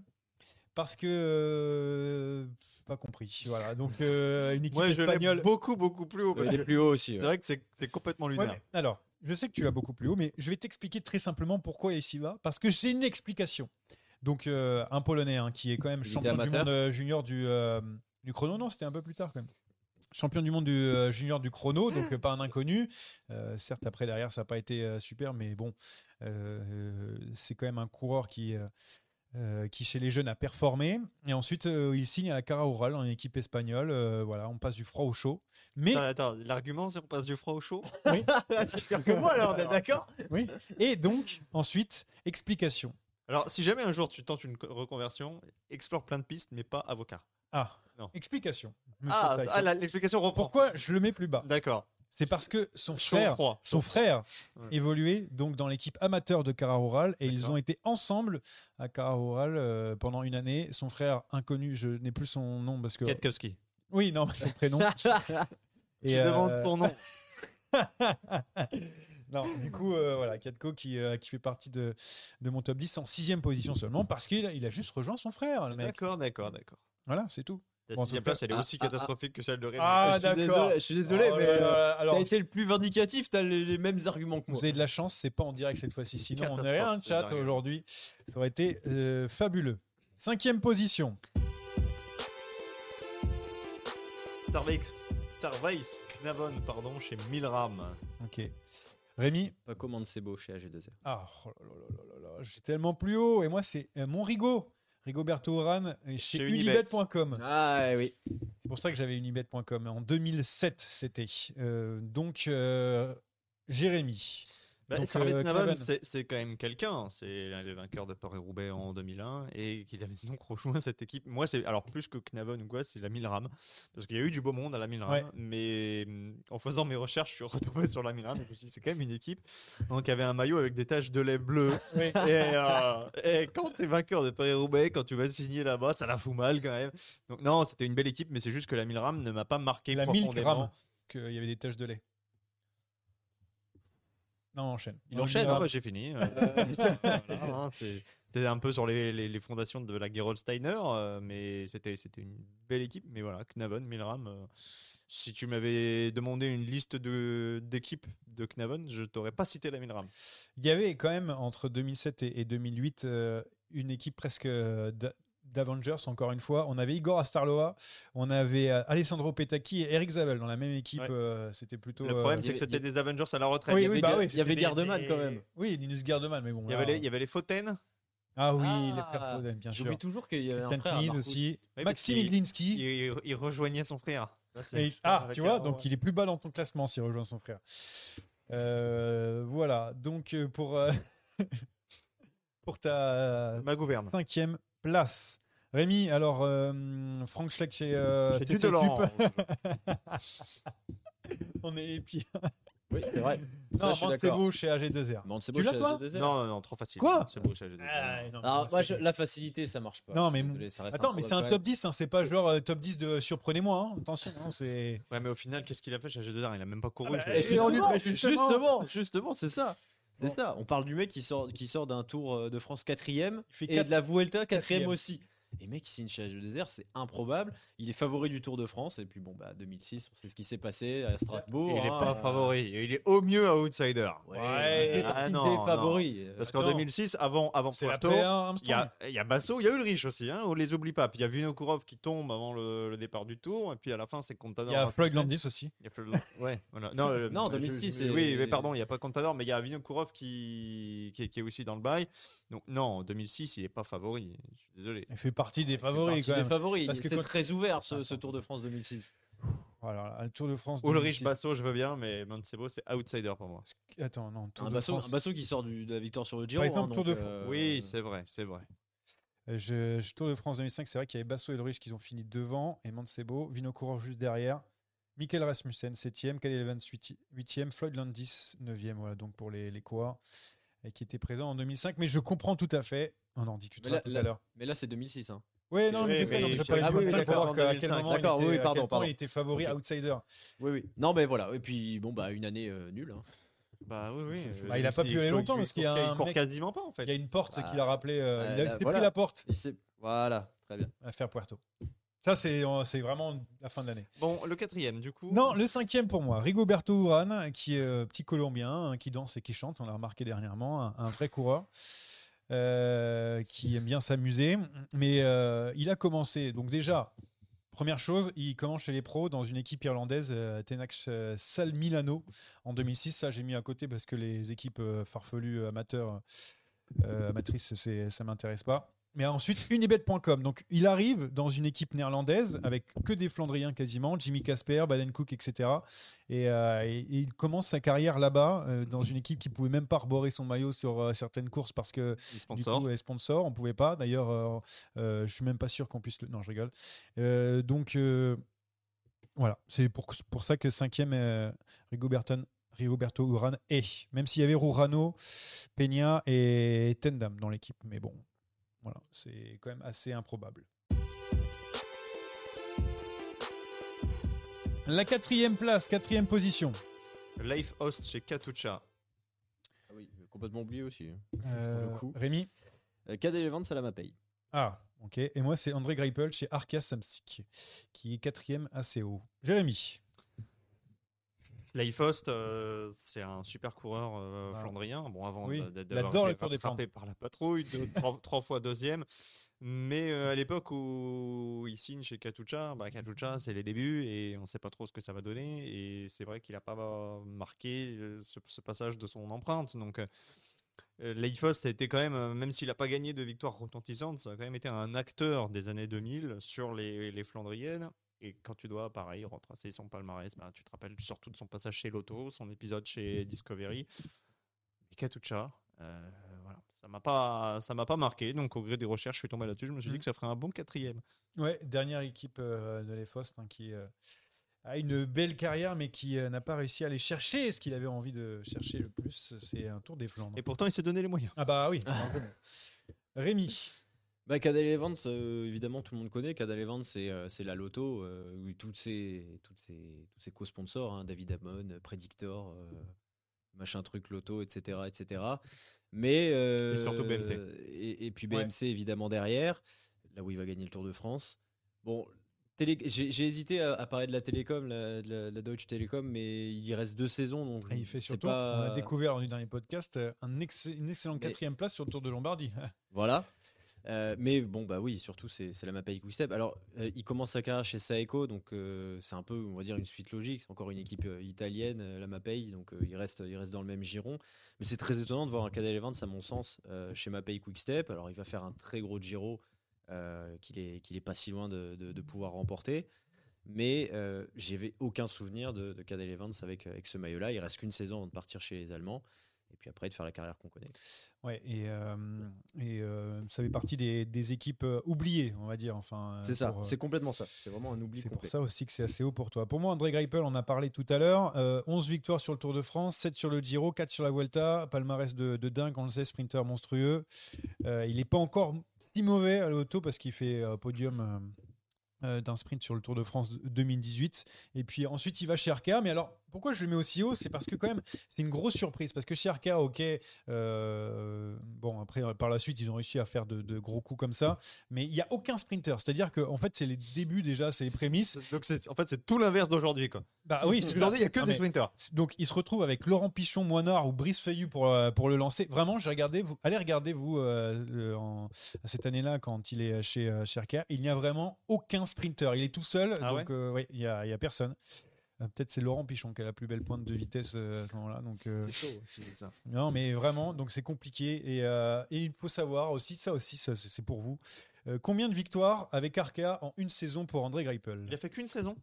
Parce que euh, pas compris. Voilà. Donc euh, une équipe je l'ai espagnole. beaucoup, beaucoup plus haut. Il est plus haut aussi. C'est ouais. vrai que c'est c'est complètement Ouais, lunaire. mais alors, je sais que tu l'as beaucoup plus haut, mais je vais t'expliquer très simplement pourquoi il est si bas. Parce que j'ai une explication. Donc, euh, un Polonais hein, qui est quand même champion du monde euh, junior du, euh, du chrono. Non, c'était un peu plus tard quand même. Champion du monde du euh, junior du chrono, donc euh, pas un inconnu. Euh, certes, après, derrière, ça n'a pas été euh, super, mais bon, euh, c'est quand même un coureur qui, euh, euh, qui, chez les jeunes, a performé. Et ensuite, euh, il signe à la Cara Oral en équipe espagnole. Euh, voilà, on passe du froid au chaud. Mais Attends, attends, l'argument, c'est on passe du froid au chaud c'est pire que moi alors, on est d'accord Oui. Et donc, ensuite, explication. Alors, si jamais un jour tu tentes une co- reconversion, explore plein de pistes, mais pas avocat. Ah, Non. explication. Ah, ah, l'explication reprend. Pourquoi je le mets plus bas? D'accord. C'est parce que son frère, froid. son frère Ouais. évoluait donc dans l'équipe amateur de Cara Rural et ils ont été ensemble à Cara Rural euh, pendant une année. Son frère inconnu, je n'ai plus son nom parce que Ketkowski. oui, non, son prénom. Qui euh, demande son nom. non, du coup, euh, voilà, Katko qui, euh, qui fait partie de, de mon top 10 en sixième position seulement parce qu'il a, il a juste rejoint son frère, le mec. D'accord, d'accord, d'accord. Voilà, c'est tout. La Bon, sixième place, elle est Ah, aussi ah, catastrophique que celle de Rémi. Ah, d'accord. je suis désolé Oh mais euh, alors- t'as été le plus vindicatif, t'as les, les mêmes arguments que moi. Vous avez de la chance, c'est pas en direct cette fois-ci. Sinon, on aurait un chat aujourd'hui. Ça aurait été euh, fabuleux. Cinquième position. Starvex, Starveis Knavon, pardon, chez Milram. Ok. Rémi. Pas commande c'est beau chez AG2R. Ah, oh là là là là là, j'ai tellement plus haut. Et moi, c'est euh, mon Rigo. Rigoberto Urán chez, Chez Unibet. unibet.com. Ah oui. C'est pour ça que j'avais unibet.com. En 2007, c'était. Euh, donc, euh, Jérémy. Bah, Starveis euh, c'est quand même quelqu'un. C'est l'un des vainqueurs de Paris-Roubaix en 2001 et qu'il avait donc rejoint cette équipe. Moi, c'est alors plus que Knavon ou quoi, c'est la Milram. Parce qu'il y a eu du beau monde à la Milram. Ouais. Mais en faisant mes recherches, je suis retrouvé sur la Milram. c'est quand même une équipe qui avait un maillot avec des taches de lait bleu. Oui. Et, euh, et quand tu es vainqueur de Paris-Roubaix, quand tu vas signer là-bas, ça la fout mal quand même. Donc, non, c'était une belle équipe, mais c'est juste que la Milram ne m'a pas marqué La 1000 profondément. grammes. Qu'il y avait des taches de lait. Non, on enchaîne. Il Non, enchaîne. Ah bah, j'ai fini. euh, voilà, hein, C'était un peu sur les, les- les fondations de la Gerolsteiner, euh, mais c'était une belle équipe. Mais voilà, Knavon, Milram. euh, si tu m'avais demandé une liste de d'équipes de Knavon, je t'aurais pas cité la Milram. Il y avait quand même entre 2007 et, et 2008 euh, une équipe presque euh, d'Avengers, encore une fois. On avait Igor Astarloa, on avait euh, Alessandro Petacchi et Eric Zabel dans la même équipe. Ouais. euh, c'était plutôt. Le euh, problème, c'est que c'était des Avengers à la retraite. oui, il y oui, avait, bah Ga- oui, il y avait des- Gardeman, quand même. Oui, Linus Gardeman, mais bon. il y là, avait les, il y avait les Fauten. Ah oui, Ah, les frères Foden, bien sûr. J'oublie toujours qu'il y avait un frère. Marcus. aussi. Maxime Iglinski. Il, il- il rejoignait son frère. Et ah, tu vois, donc il est plus bas dans ton classement s'il rejoint son frère. Euh, voilà, donc pour. euh, pour ta Ma gouverne. cinquième place. Rémi, alors euh, Frank Schleck chez, euh, chez. On est les. Oui, c'est vrai. Non. Montebo chez AG2R. Montebo Tu l'as, chez toi AG2R. Non, non, non, trop facile. Quoi C'est beau, j'ai dit. Ah, non, Alors, mais moi, c'est- je- la facilité, ça marche pas. Non, mais- désolé, ça reste Attends, mais c'est un top quand 10, hein, c'est pas genre euh, top 10 de surprenez-moi. hein. Attention, hein, c'est. Ouais, mais au final, qu'est-ce qu'il a fait chez AG2R Il a même pas couru. Ah bah, je- justement- justement, justement, c'est ça. C'est Bon. ça. On parle du mec qui sort, qui sort d'un tour euh, de France quatrième et de la Vuelta quatrième. aussi. Et mec, il signe chez AG Désert, c'est improbable. Il est favori du Tour de France. Et puis bon, bah 2006, on sait ce qui s'est passé à Strasbourg. Il est hein, pas euh, favori. Il est au mieux outsider. Ouais, Ouais. il Ah non, favoris. Parce qu'en Attends. 2006, avant, avant Puerto, après il y a, il y a Basso, il y a Ulrich aussi. Hein, on les oublie pas. Puis il y a Vinokourov qui tombe avant le, le départ du tour. Et puis à la fin, c'est Contador. Il y a hein, Floyd. Landis aussi. Il y a Floyd- Ouais, voilà. Non, euh, Non, je- 2006, je- c'est- Oui, mais pardon, il n'y a pas Contador, mais il y a Vinokourov qui, qui, qui est aussi dans le bail. Donc non, en 2006, il n'est pas favori. Je suis désolé. Il fait partie des Il fait favoris partie quand des favoris. Parce que C'est quand- très ouvert ce, ce Tour de France 2006. Voilà, un Tour de France. Ulrich 2006. Basso, je veux bien, mais Mancebo, c'est outsider pour moi. Attends, non, Tour Un de Basso, France. un Basso qui sort du- de la victoire sur le Giro. Par exemple, hein, Tour donc, de- euh, Oui, c'est vrai, c'est vrai. Euh, Je, je- Tour de France 2005, c'est vrai qu'il y avait Basso et Ulrich qui ont fini devant, et Mancebo, Vinokourov juste derrière, Michael Rasmussen 7e, Calais Evans 8e, Floyd Landis 9e, voilà donc pour les, les coureurs qui étaient présents en 2005. Mais je comprends tout à fait, on en discutera là- tout là- à l'heure. Mais là, c'est 2006. hein. Oui, non, mais mais mais je parlais ah de oui, oui, 2005 pour d'accord, quel 2005. moment il était, oui, pardon, quel point pardon. il était favori outsider. Oui, oui. Non, mais voilà. Et puis, bon, bah, une année euh, nulle. hein. Bah oui, oui. Bah, il a pas pu aller longtemps parce qu'il y a un il court mec- quasiment pas en fait. Il y a une porte Bah, qui l'a rappelé, euh, il euh, a s'était voilà. pris la porte Il Voilà, très bien. à faire Puerto. Ça, c'est euh, c'est vraiment la fin de l'année. Bon, le quatrième, du coup. Non, le cinquième pour moi, Rigoberto Urán, qui est euh, petit Colombien, hein, qui danse et qui chante, on l'a remarqué dernièrement, un, un vrai coureur. euh, qui aime bien s'amuser, mais euh, il a commencé. Donc déjà, première chose, il commence chez les pros dans une équipe irlandaise, Tenax Sal Milano, en 2006. Ça, j'ai mis à côté parce que les équipes farfelues amateurs, euh, amatrices, ça m'intéresse pas. Mais ensuite, unibet.com. Donc, il arrive dans une équipe néerlandaise avec que des Flandriens quasiment, Jimmy Casper, Baden Cook, etc. Et, euh, et- et il commence sa carrière là-bas, euh, dans une équipe qui pouvait même pas arborer son maillot sur euh, certaines courses parce que du sponsor. coup, les sponsors, on pouvait pas. D'ailleurs, je suis même pas sûr qu'on puisse le. Non, je rigole. Donc, voilà. C'est pour, pour ça que cinquième, Rigoberto, Rigoberto Urán est. Même s'il y avait Rurano, Peña et Tendam dans l'équipe. Mais bon, voilà. C'est quand même assez improbable. La quatrième place, quatrième position. Life Host chez Katucha. Ah oui, complètement oublié aussi. hein. Euh, coup. Rémi Euh, Cadet Levant, ça la paye. Ah, ok. Et moi, c'est André Greipel chez Arca Samsic, qui est quatrième assez haut. Jérémy. Life Host, euh, c'est un super coureur euh, flandrien. Bon, avant Oui, d'avoir été rattrapé par la patrouille, deux- trois, trois fois deuxième. Mais euh, à l'époque où il signe chez Katucha, bah, Katucha, c'est les débuts et on ne sait pas trop ce que ça va donner. Et c'est vrai qu'il n'a pas marqué ce, ce passage de son empreinte. Donc, Leif Host a été quand même, même s'il n'a pas gagné de victoire retentissante, ça a quand même été un acteur des années 2000 sur les, les Flandriennes. Et quand tu dois, pareil, retracer son palmarès, bah, tu te rappelles surtout de son passage chez Lotto, son épisode chez Discovery. Et Katucha, euh, voilà, ça m'a pas, ça m'a pas marqué. Donc au gré des recherches, je suis tombé là-dessus. Je me suis Mm. dit que ça ferait un bon quatrième. Ouais, dernière équipe euh, de l'EFOST hein, qui euh, a une belle carrière, mais qui euh, n'a pas réussi à aller chercher ce qu'il avait envie de chercher le plus. C'est un Tour des Flandres. Et pourtant, il s'est donné les moyens. Ah bah oui. Rémi. Bah, Cadel Evans, euh, évidemment, tout le monde connaît. Cadel Evans, c'est euh, la loto. Euh, où toutes ces, toutes ces, tous ces co-sponsors, hein, David Amon, Predictor, euh, machin truc loto, etc. etc. Mais. euh, Et surtout BMC. Et, et puis Ouais. BMC, évidemment, derrière, là où il va gagner le Tour de France. Bon. J'ai hésité à, à parler de la Télécom, la, de la, de la Deutsche Telekom, mais il y reste deux saisons. Donc Et il fait surtout, pas- on a découvert lors du dernier podcast, un ex- une excellente Mais- quatrième place sur le Tour de Lombardie. Voilà. Euh, mais bon, bah oui, surtout, c'est la Mapei Quickstep. Alors, euh, il commence sa carrière chez Saeco, donc euh, c'est un peu, on va dire, une suite logique. C'est encore une équipe italienne, la Mapei, donc il, reste, il reste dans le même giron. Mais c'est très étonnant de voir un Cadel Evans, à mon sens, chez Mapei Quickstep. Alors, il va faire un très gros Giro qu'il est, pas si loin de, de- pouvoir remporter. Mais j'avais aucun souvenir de, de Cadel Evans avec, avec ce maillot-là. Il reste qu'une saison avant de partir chez les Allemands. Et puis après de faire la carrière qu'on connaît. Ouais, et, euh, et euh, ça fait partie des, des équipes euh, oubliées, on va dire. Enfin, C'est ça, c'est complètement ça. C'est vraiment un oubli C'est pour ça aussi que c'est assez haut pour toi. Pour moi, André Greipel, on a parlé tout à l'heure. Euh, 11 victoires sur le Tour de France, 7 sur le Giro, 4 sur la Vuelta. Palmarès de, de dingue, on le sait, sprinter monstrueux. Il n'est pas encore si mauvais à l'auto parce qu'il fait podium d'un sprint sur le Tour de France 2018. Et puis ensuite, il va chez Arkea. Mais alors, pourquoi je le mets aussi haut? C'est parce que quand même, c'est une grosse surprise. Parce que chez Arkea, ok, euh, bon, après, par la suite, ils ont réussi à faire de, de gros coups comme ça. Mais il n'y a aucun sprinter. C'est-à-dire que en fait, c'est les débuts déjà, c'est les prémices. Donc en fait c'est tout l'inverse d'aujourd'hui quoi. Bah oui, c'est Aujourd'hui il y a que Non, des sprinters. donc il se retrouve avec Laurent Pichon, Moinard ou Brice Feuillu pour, euh, pour le lancer. Vraiment, j'ai regardé, vous, allez regarder vous euh, euh, en- cette année-là quand il est chez, euh, chez Arkea, il n'y a vraiment aucun sprinter. Il est tout seul, Ah donc euh, ouais, il n'y a, y a personne. Euh, Peut-être c'est Laurent Pichon qui a la plus belle pointe de vitesse euh, à ce moment-là. Donc, euh, C'est ça. non, mais vraiment, donc c'est compliqué. Et, euh, et il faut savoir aussi, ça aussi, ça, c'est c'est pour vous. Euh, combien de victoires avec Arkea en une saison pour André Greipel? Il a fait qu'une saison?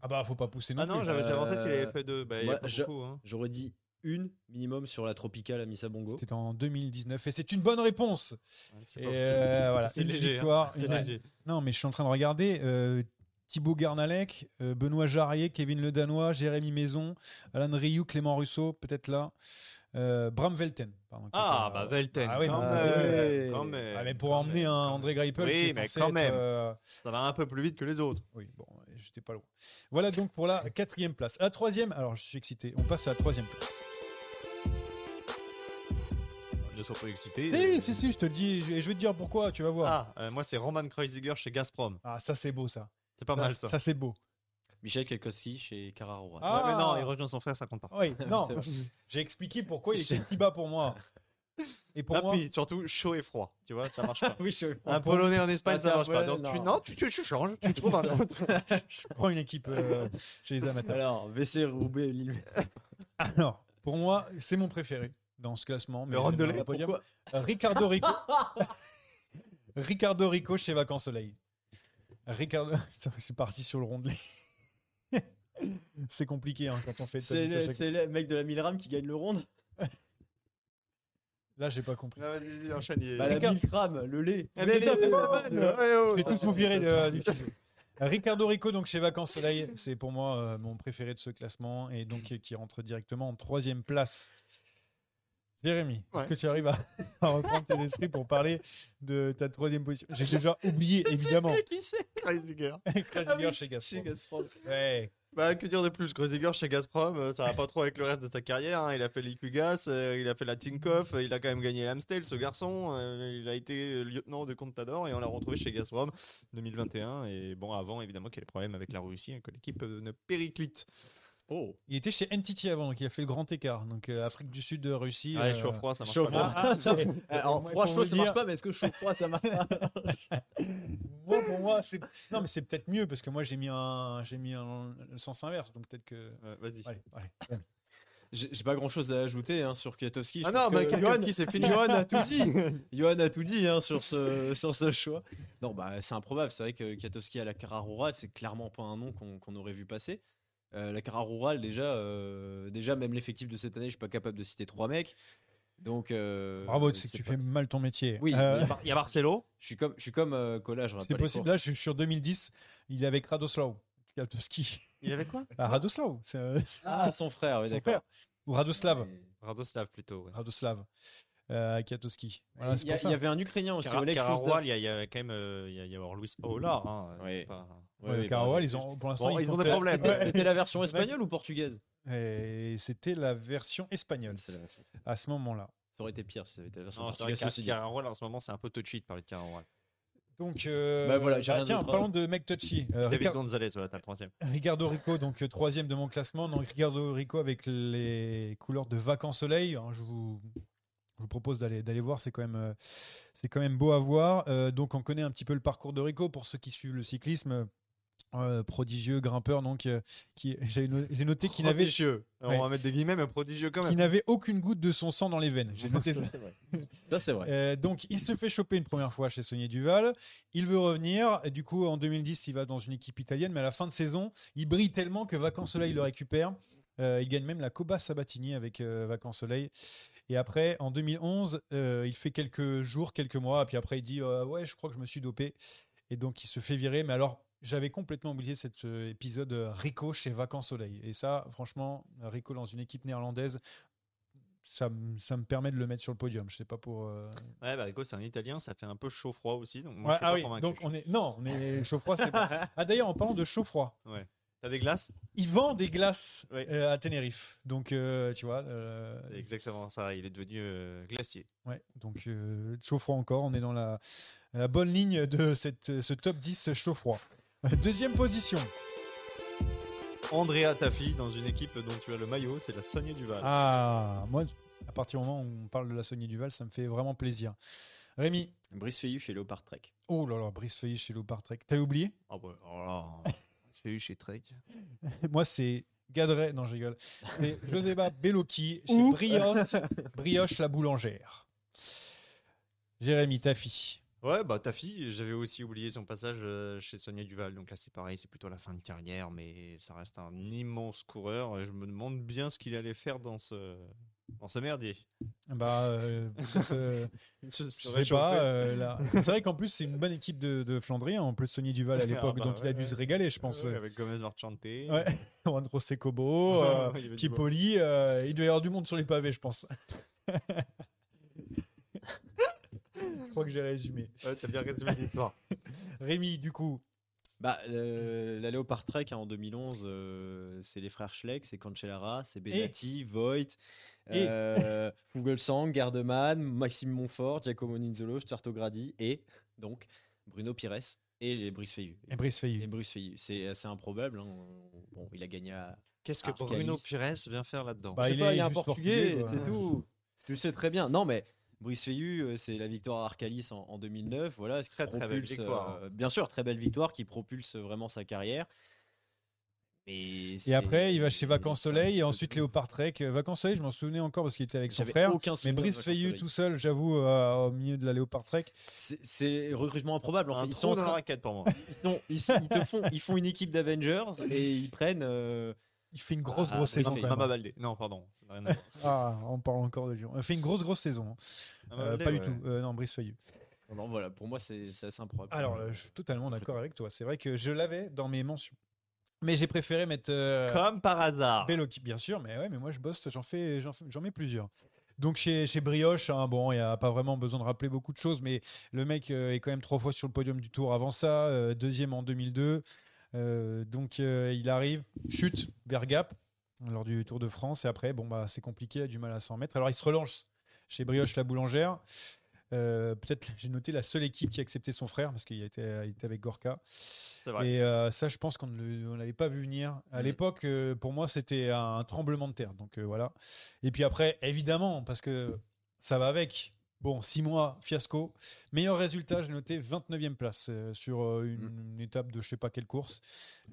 Ah bah faut pas pousser non Ah non, plus. j'avais j'avais en tête qu'il avait fait deux. Bah, beaucoup. hein. J'aurais dit une minimum sur la tropicale à Missabongo. C'était en 2019 et c'est une bonne réponse. Ouais, c'est euh, voilà, C'est une léger. hein. victoire. C'est une- léger. Non, mais je suis en train de regarder. euh, Thibaut Garnalec, euh, Benoît Jarrier, Kevin Le Danois, Jérémy Maison, Alan Rioux, Clément Russo, peut-être là. Euh, Bram Velten. pardon, Ah était, bah euh, Velten. Ah oui, quand, même, quand même. ah, mais pour quand emmener même, un André Greipel, Oui, qui mais quand être, même. euh, Ça va un peu plus vite que les autres. oui, bon, j'étais pas loin. Voilà donc pour la quatrième place. La troisième, alors je suis excité. On passe à la troisième place. Ne sois pas excité. Si, si, si, je te dis, et je vais te dire pourquoi. Tu vas voir. Ah, euh, moi c'est Roman Kreuziger chez Gazprom. Ah, ça c'est beau, ça. C'est pas mal ça. Ça c'est beau. Michel Kelkowski chez Carrara. Ah. Ouais, mais non, il rejoint son frère, ça compte pas. Oui, non. J'ai expliqué pourquoi il était si bas pour moi. Et pour Ah, moi, puis surtout chaud et froid. Tu vois, ça marche pas. oui, je... Un Polonais en Espagne, ça Ah, marche pas. Donc non. tu, non, tu, tu, tu changes, tu trouves un autre. je prends une équipe euh, chez les amateurs. Alors, VC Roubaix, Lille. Alors, pour moi, c'est mon préféré dans ce classement. Mais Le Euh, Ricardo Rico. Ricardo Rico chez Vacances Soleil. Ricardo, c'est parti sur le rondelet. c'est compliqué hein, quand on fait. C'est le, chaque- c'est le mec de la Milram qui gagne le ronde. Là, j'ai pas compris. Ah, enchaîne, il est- Bah, la Ricard- Milram, le lait. Ouais, ouais, Je vais tous vous virer de- du. Ricardo Rico, donc chez Vacances Soleil, c'est pour moi euh, mon préféré de ce classement et donc qui- qui rentre directement en troisième place. Jérémy, est-ce que tu arrives à, à reprendre tes esprits pour parler de ta troisième position? J'ai déjà oublié, évidemment. Qui c'est Ah oui, chez Gazprom. Chez Gazprom. Ouais. Bah, que dire de plus? Kreuziger chez Gazprom, euh, ça va pas trop avec le reste de sa carrière. hein. Il a fait l'Iquigas, euh, il a fait la Tinkoff, euh, il a quand même gagné l'Amstel, ce garçon. euh, il a été lieutenant de Contador et on l'a retrouvé chez Gazprom 2021. Et bon, avant, évidemment, qu'il y a des problèmes avec la Russie, hein, que l'équipe euh, ne périclite. Oh. Il était chez NTT avant, donc il a fait le grand écort. Donc euh, Afrique du Sud, euh, Russie. Ouais, euh, chaud froid, ça marche chaud pas. froid. Ah, ça- Alors, Moi, froid chaud, ça marche dire- pas, mais est-ce que chaud froid, ça marche Moi, pour moi, c'est non, mais c'est peut-être mieux parce que moi j'ai mis un, j'ai mis un le sens inverse, donc peut-être que. Euh, Vas-y. Allez, allez. J'ai pas grand chose à ajouter hein, sur Kwiatkowski. Je Ah non, que mais Johan, qui c'est fini. Johan a tout dit. Johan a tout dit hein, sur, ce, sur ce choix. Non, bah, c'est improbable. C'est vrai que Kwiatkowski à la Carrara Rural, c'est clairement pas un nom qu'on qu'on aurait vu passer. Euh, la Carrara Rural, déjà, euh, déjà, même l'effectif de cette année, je suis pas capable de citer trois mecs. Donc, euh, Bravo, c'est que c'est tu pas- fais mal ton métier. Oui, Euh, Il y a Marcelo. Je suis comme, je suis comme euh, rate c'est possible. Là, je suis sur 2010. Il est avec Radoslav. Il avait quoi? Ah, Radoslav, c'est euh, Ah, son frère, oui, d'accord. Ou Radoslav. Radoslav plutôt. ouais. Radoslav. Euh. Voilà, c'est Il y, a- pour ça. il y avait un Ukrainien aussi, Cararoual, il y, a- il y a quand même euh, il y a, il y a alors Luis Paolar. Hein, Oui. pas- Ouais, Ouais, bah, ils ont, pour l'instant, Bon, ils ont des problèmes. C'était la version espagnole ou portugaise Et c'était la version espagnole à ce moment-là. Ça aurait été pire si ça avait été la version Non, portugaise. en ce moment c'est un peu touchy de parler de Cararoual. Donc, euh, Bah voilà, j'ai rien tiens, parlons de Mec Touchy. Euh, David Ricard- Gonzalez, voilà, t'as le troisième. Ricardo Rico, donc euh, troisième de mon classement. Donc Ricardo Rico avec les couleurs de Vacances Soleil. hein, je, vous, je vous propose d'aller d'aller voir, c'est quand même euh, c'est quand même beau à voir. Euh, donc on connaît un petit peu le parcours de Rico pour ceux qui suivent le cyclisme. Euh, prodigieux grimpeur donc euh, qui j'ai no- j'ai noté qu'il n'avait Prodigieux. Ouais. On va mettre des guillemets, mais prodigieux quand qui même. n'avait aucune goutte de son sang dans les veines. J'ai noté ça. C'est vrai. Ça, c'est vrai. Euh, donc, il se fait choper une première fois chez Saunier Duval. Il veut revenir. Et du coup, en 2010, il va dans une équipe italienne. Mais à la fin de saison, il brille tellement que Vacances Soleil le récupère. Euh, il gagne même la Coba Sabatini avec euh, Vacances Soleil. Et après, en 2011, euh, il fait quelques jours, quelques mois, puis après il dit ouais, je crois que je me suis dopé, et donc il se fait virer. Mais alors, j'avais complètement oublié cet épisode Rico chez Vacances Soleil. Et ça, franchement, Rico dans une équipe néerlandaise. Ça, me- ça me permet de le mettre sur le podium. Je sais pas pour. euh, Ouais, bah Rico, c'est un Italien, ça fait un peu chaud-froid aussi. Donc moi, Ouais, je suis ah pas oui, donc on est. Non, on est chaud froid. c'est bon. Ah d'ailleurs, en parlant de chaud froid, T'as des glaces il vend des glaces Oui. euh, à Tenerife. Donc euh, tu vois. euh, C'est exactement ça, il est devenu euh, glacier. Ouais, donc euh, chaud froid encore. On est dans la, la bonne ligne de cette, ce top 10 chaud froid. Deuxième position. Andrea Tafi dans une équipe dont tu as le maillot, c'est la Sonia Duval. Ah, moi, à partir du moment où on parle de la Sony Duval, ça me fait vraiment plaisir. Rémi. Brice Feillu chez Léopard Trek. Oh là là, Brice Feuilly chez Leopard Trek. T'as oublié? Ah ouais, oh là, j'ai eu chez Trek. Moi, c'est Gadret. Non, je rigole. C'est Joseba Bellocchi chez Brioche, Brioche la boulangère. Jérémy, ta fille. Ouais, bah Tafi, j'avais aussi oublié son passage euh, chez Sonia Duval. Donc là, c'est pareil, c'est plutôt la fin de carrière, mais ça reste un immense coureur. Et je me demande bien ce qu'il allait faire dans ce, dans ce merdier. Bah, euh, euh, Je sais pas. euh, là. C'est vrai qu'en plus, c'est une bonne équipe de, de Flandrie. hein. En plus, Tony Duval à l'époque, bah donc il a dû ouais. se régaler, je pense. avec Gomez Marchante. Ouais. Juan José Cobo, Kipoli, il doit y avoir du monde sur les pavés, je pense. Je crois que j'ai résumé. Ouais, t'as bien résumé l'histoire. Rémi, du coup, Bah, euh, la Léopard Trek hein, en 2011, euh, c'est les frères Schleck, c'est Cancellara, c'est Benatti, Voigt, Et- euh, Fugelsang, Gardeman, Maxime Montfort, Giacomo Ninzolo, Stuarto Gradi et donc Bruno Pires et les Brice Feillu. et Brice Et Feillu. Brice Feillu, c'est assez improbable. hein. Bon, il a gagné à. Qu'est-ce que Arcalis. Bruno Pires vient faire là-dedans? Bah, Je sais il pas, est il y a un portugais, portugais, c'est tout. Tu le sais très bien. Non, mais Brice Feillu, euh, c'est la victoire à Arcalis en, en 2009. Voilà, Très, très belle victoire, euh, bien sûr, très belle victoire qui propulse vraiment sa carrière. Mais Et après, il va chez Vacances Soleil et ensuite. Léopard Trek. Euh, Vacances Soleil, je m'en souvenais encore parce qu'il était avec son frère. aucun Mais Brice Soleil. tout seul, j'avoue, euh, au milieu de la Léopard Trek. C'est- recrutement improbable. En Un fait. Ils sont en dans la train- raquette pour moi. non, ils, ils te font, ils font une équipe d'Avengers et ils prennent. euh, Il fait une grosse, Ah, grosse saison même. Mama Baldé. Non, pardon. Ça n'a rien à voir. Ah, on parle encore de Lyon. Il fait une grosse, grosse saison. hein. Euh, Baldé, pas du tout. Euh, non, Brice Feillu. non, voilà, pour moi, c'est assez improbable. Alors, euh, je suis totalement d'accord avec toi. C'est vrai que je l'avais dans mes mentions. Mais j'ai préféré mettre euh, Comme par hasard. Belloc, bien sûr. Mais ouais, mais moi je bosse, j'en fais, j'en fais- j'en mets plusieurs. Donc chez, chez Brioche, hein, bon, il n'y a pas vraiment besoin de rappeler beaucoup de choses, mais le mec euh, est quand même trois fois sur le podium du Tour avant ça, euh, deuxième en 2002. Euh, donc euh, il arrive, chute vers Gap lors du Tour de France, et après, bon, bah, c'est compliqué, il a du mal à s'en mettre. Alors il se relance chez Brioche la boulangère. Euh, Peut-être j'ai noté la seule équipe qui a accepté son frère parce qu'il était, avec Gorka. Vrai. Et euh, ça, je pense qu'on ne l'avait pas vu venir. À Mhm. l'époque, euh, pour moi, c'était un, tremblement de terre. Donc voilà. Et puis après, évidemment, parce que ça va avec. Bon, six mois, fiasco. Meilleur résultat, j'ai noté 29e place euh, sur euh, une, une étape de je sais pas quelle course.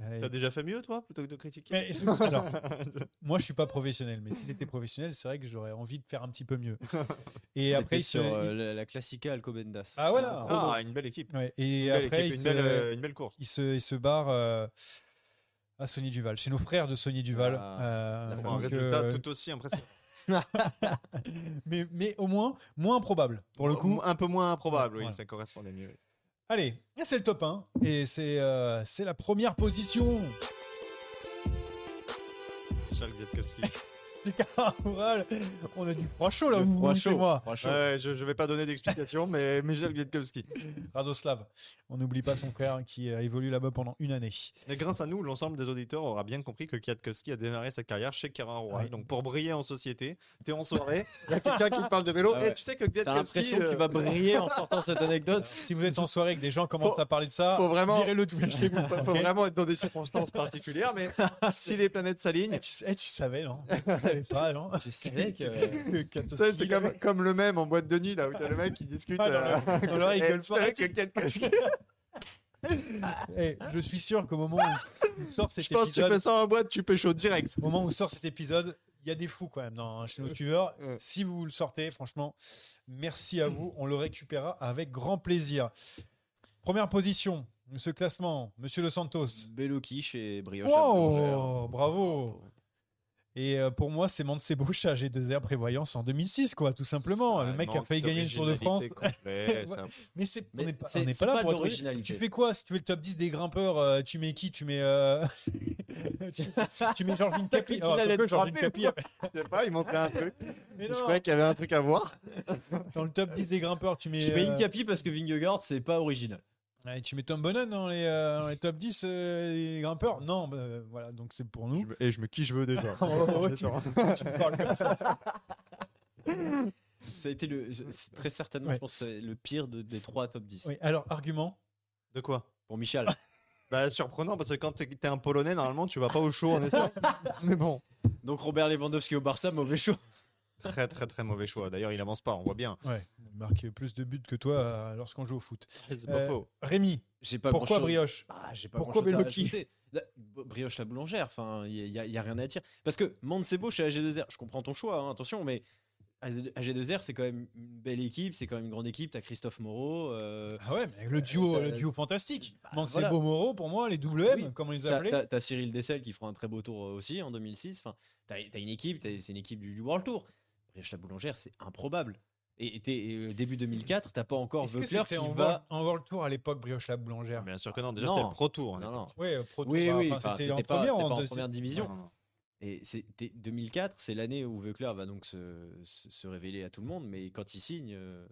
Euh, T'as déjà fait mieux, toi, plutôt que de critiquer mais, c'est- alors, moi, je suis pas professionnel, mais si j'étais professionnel, c'est vrai que j'aurais envie de faire un petit peu mieux. Et après, il se- sur euh, la, la Classica Alcobendas. Ah, voilà. Ah, une belle équipe. ouais, et Une belle, après, équipe, il une, se- belle, euh, une belle course. il se, il se barre euh, à Sony Duval, chez nos frères de Sony Duval. Ah, Euh, un résultat euh, tout aussi impressionnant. mais, mais au moins, moins improbable pour le coup. Un peu moins improbable, oui, Voilà. ça correspondait mieux. Allez, là, c'est le top 1 et c'est euh, c'est la première position. Charles. Les on a du froid chaud là, vous, chaud, moi. froid chaud. Ouais, je ne vais pas donner d'explication, mais Michel Kwiatkowski. Radoslav, on n'oublie pas son frère qui a évolué là-bas pendant une année. Mais grâce à nous, l'ensemble des auditeurs aura bien compris que Kwiatkowski a démarré sa carrière chez Royal. Ouais. Donc pour briller en société, t'es en soirée, il y a quelqu'un qui te parle de vélo, Ah et tu sais que T'as Kwiatkowski... l'impression que euh, tu vas briller en sortant cette anecdote. Si vous êtes en soirée et que des gens commencent Faut- à parler de ça, faut vraiment- virez-le tout chez vous. Faut vraiment être dans des circonstances particulières, mais si les planètes s'alignent, Eh, tu, eh, tu savais, non? Savais pas, non Je savais que. Que Tu sais, Kwiatkowski c'est comme, comme le même en boîte de nuit, là, où t'as le mec qui discute. Ah, non, euh, non, non, et que Eh, je suis sûr qu'au moment où on sort cet Je pense que tu épisode, fais ça en boîte, tu pécho direct. au moment où sort cet épisode, il y a des fous quand même dans chez nos suiveurs. Ouais. Si vous le sortez, franchement, merci à vous. On le récupérera avec grand plaisir. Première position de ce classement, Monsieur Los Santos. Belloki chez Brioche. Wow, bravo. Et euh, pour moi, c'est Mancebo chez AG2R Prévoyance en 2006, quoi, tout simplement. le Ah, mec a failli gagner le Tour de France. complet, un- Mais c'est, on Mais n'est pas, c'est- on n'est c'est pas là pas pour de être. Tu fais quoi Si tu fais le top 10 des grimpeurs, euh, tu mets qui? Tu mets, euh, tu, tu mets Georgine Capi. Il te Georgine frapper, Capi, Je sais pas, il montrait un truc. mais Je croyais qu'il y avait un truc à voir. dans le top 10 des grimpeurs, tu mets, Je mets euh, Incapi parce que Vingegaard, c'est pas original. Tu mets Tom Bonnen dans les, euh, dans les top 10 euh, des grimpeurs Non, bah, voilà, donc c'est pour nous. Et je me qui je veux déjà. Oh, tu, tu parles comme ça. Ça a été le, c'est très certainement, Ouais. je pense, que c'est le pire de- des trois top 10. Oui, alors, argument De quoi? Pour Michel. Bah surprenant parce que quand t'es t'es un Polonais normalement tu vas pas au show en Espagne. Mais bon, Donc Robert Lewandowski au Barça, mauvais choix. Très très très mauvais choix. D'ailleurs il avance pas, on voit bien. Ouais, il marque plus de buts que toi euh, lorsqu'on joue au foot. C'est pas Euh, faux. Rémi, J'ai pas pourquoi Brioche Ah, j'ai pas Pourquoi. La- Brioche la boulangère, enfin, il y, a- y a rien à dire. Parce que Mancebo chez AG2R, je comprends ton choix, hein, attention, mais AG2R, c'est quand même une belle équipe, c'est quand même une grande équipe. T'as Christophe Moreau, euh, Ah ouais, mais le duo, le duo fantastique. Bah, Mancebo voilà. Moreau, pour moi, les double M, Oui. comme on les t'as appelait. t'as- t'as Cyril Dessel qui fera un très beau tour aussi en 2006. Enfin, t'as as une équipe, c'est une équipe du, du World Tour. Brioche la boulangère, c'est improbable. Et, et euh, début 2004, t'as pas encore Est-ce que Veuclair c'était qui en, va. En World Tour à l'époque, Brioche la boulangère? Bien sûr que non, déjà Non. c'était le Pro Tour. Non, non. Oui, euh, Pro Tour, Oui, bah, oui, enfin, enfin, c'était en pas, première c'était ou pas en première division. Non, non. Et c'était 2004, c'est l'année où Veuclair va donc se, se, se révéler à tout le monde, mais quand il signe, euh,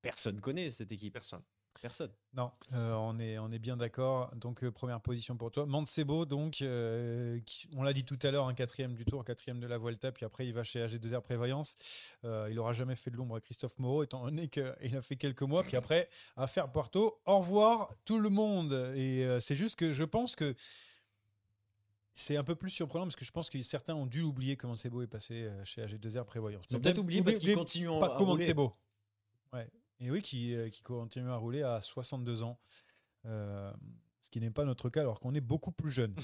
personne connaît cette équipe. Personne. Personne. Non, euh, on, est, on est bien d'accord. Donc, euh, première position pour toi. Mancebo, donc, euh, qui- on l'a dit tout à l'heure, un quatrième du tour, quatrième de la Vuelta, puis après, il va chez AG2R Prévoyance. Il aura jamais fait de l'ombre à Christophe Moreau, étant donné qu'il a fait quelques mois. Puis après, à faire Porto. Au revoir, tout le monde. Et c'est juste que je pense que c'est un peu plus surprenant parce que je pense que certains ont dû oublier comment Mancebo est passé chez AG2R Prévoyance. Ils ont peut-être oublié parce qu'ils continuent en- Pas à comment beau. Ouais. Et oui, qui, euh, qui continue à rouler à 62 ans. Euh, ce qui n'est pas notre cas alors qu'on est beaucoup plus jeune.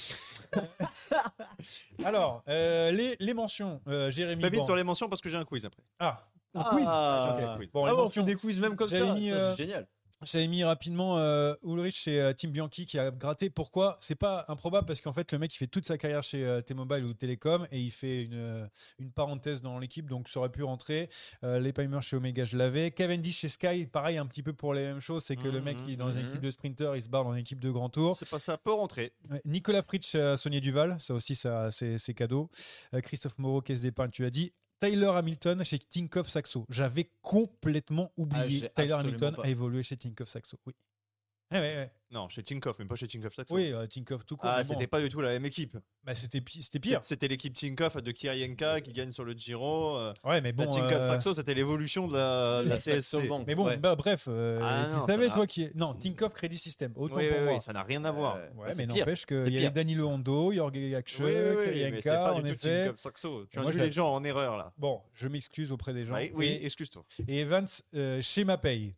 alors, euh, les, les mentions, euh, Jérémy. Vite Ban- sur les mentions parce que j'ai un quiz après. Ah, un Ah, quiz. Bon, ah les bon, on mentions. fait des quiz même comme ça, J'avais mis, ça, euh, c'est génial. J'avais mis rapidement euh, Ulrich et euh, Tim Bianchi qui a gratté. Pourquoi? C'est pas improbable parce qu'en fait, le mec, il fait toute sa carrière chez euh, T-Mobile ou Télécom et il fait une, une parenthèse dans l'équipe, donc ça aurait pu rentrer. Les Palmer chez Omega, je l'avais. Cavendish chez Sky, pareil, un petit peu pour les mêmes choses. C'est que le mec, il est dans une Mhm. équipe de sprinter, il se barre dans une équipe de grand tour. C'est pas ça peut rentrer. Nicolas Fritsch, Saunier Duval, ça aussi, ça, c'est cadeau. Christophe Moreau, caisse d'épargne, tu as dit. Tyler Hamilton chez Tinkoff Saxo. J'avais complètement Ah, oublié. j'ai Tyler Hamilton pas. a évolué chez Tinkoff Saxo. Oui. Ouais, ouais, ouais. Non, chez Tinkoff, mais pas chez Tinkoff. Oui, euh, Tinkoff tout court. Ah, c'était pas du tout la même équipe. bah, c'était pi- c'était pire. C'était l'équipe Tinkoff de Kirienka qui gagne sur le Giro. euh, Ouais, mais la bon. Tinkoff euh, c'était l'évolution de la, la La CSC. Bank. mais bon, Ouais. bah, bref, euh, Ah, tu non, savais, toi qui est. Non, Tinkoff Crédit System, autant Oui, pour oui, moi. oui, ça n'a rien à voir. Euh, Ouais, bah, mais n'empêche qu'il y pire. Danilo Hondo, Jorge Yakche, Oui, oui, oui, mais c'est Kirienka, pas en du tout effet. Tinkoff Saxo. Tu Moi, induis je- les gens en erreur là. Bon, je m'excuse auprès des gens. Oui, oui, Et, excuse-toi. et Evans euh, chez Mapei.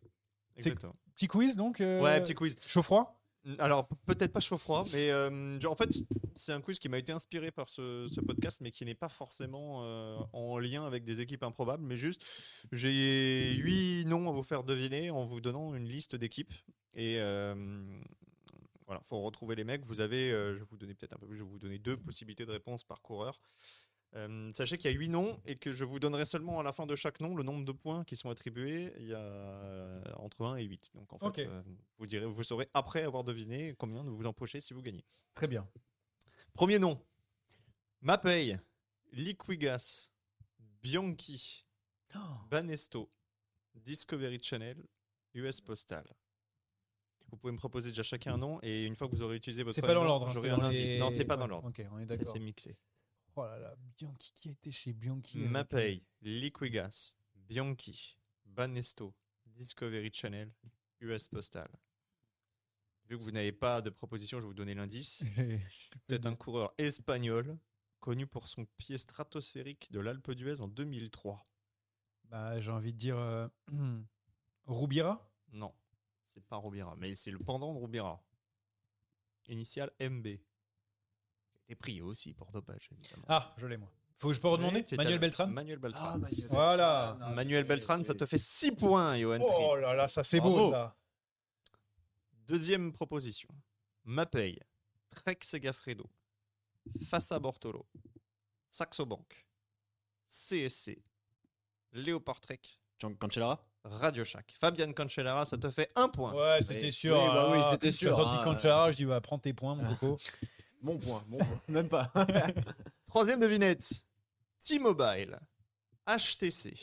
Exactement. Petit quiz donc euh, Ouais, petit quiz. Chaud-froid Alors, peut-être pas chaud-froid, mais euh, en fait, c'est un quiz qui m'a été inspiré par ce, ce podcast, mais qui n'est pas forcément euh, en lien avec des équipes improbables, mais juste, j'ai huit noms à vous faire deviner en vous donnant une liste d'équipes. Et euh, voilà, faut retrouver les mecs. Vous avez, je vais vous donner peut-être un peu plus, je vais vous donner deux possibilités de réponse par coureur. Euh, sachez qu'il y a huit noms et que je vous donnerai seulement à la fin de chaque nom le nombre de points qui sont attribués. Il y a euh, entre 1 et 8. Donc en fait, euh, vous, direz, vous saurez après avoir deviné combien vous empochez si vous gagnez. Très bien. Premier nom Mapei, Liquigas, Bianchi, Banesto, Discovery Channel, US Postal. Vous pouvez me proposer déjà chacun un nom et une fois que vous aurez utilisé votre C'est pas dans nom, l'ordre. hein, j'aurai un dans indice. Non, c'est pas dans l'ordre. Ok, on est d'accord. C'est mixé. Oh là là, Bianchi qui a été chez Bianchi. Mapei, Liquigas, Bianchi, Banesto, Discovery Channel, US Postal. Vu que vous n'avez pas de proposition, je vais vous donner l'indice. C'est un coureur espagnol connu pour son pied stratosphérique de l'Alpe d'Huez en 2003. Bah, j'ai envie de dire euh, Roubira? Non, c'est pas Roubira, mais c'est le pendant de Roubira. Initial MB. Été pris aussi pour dopage, évidemment. Ah, je l'ai moi. Faut que je peux redemander Oui, Manuel Beltran. Manuel Beltran. Ah, Manuel. Voilà. Ah, Manuel Beltran, ça te fait 6 points, Johan. Oh là là, ça c'est beau ça. Deuxième proposition. Mapei, Trek Segafredo, Fassa Bortolo, Saxo Bank, CSC, Léopard Trek, Jean Cancellara Radio Shack. Fabian Cancellara, ça te fait un point. Ouais, c'était Oui, sûr. oui, bah oui, ah, c'était quand sûr, tu as sorti ah, Cancellara, je dis, bah, prends tes points, mon coco. Mon point, mon point. Même pas. Troisième devinette. T-Mobile, HTC,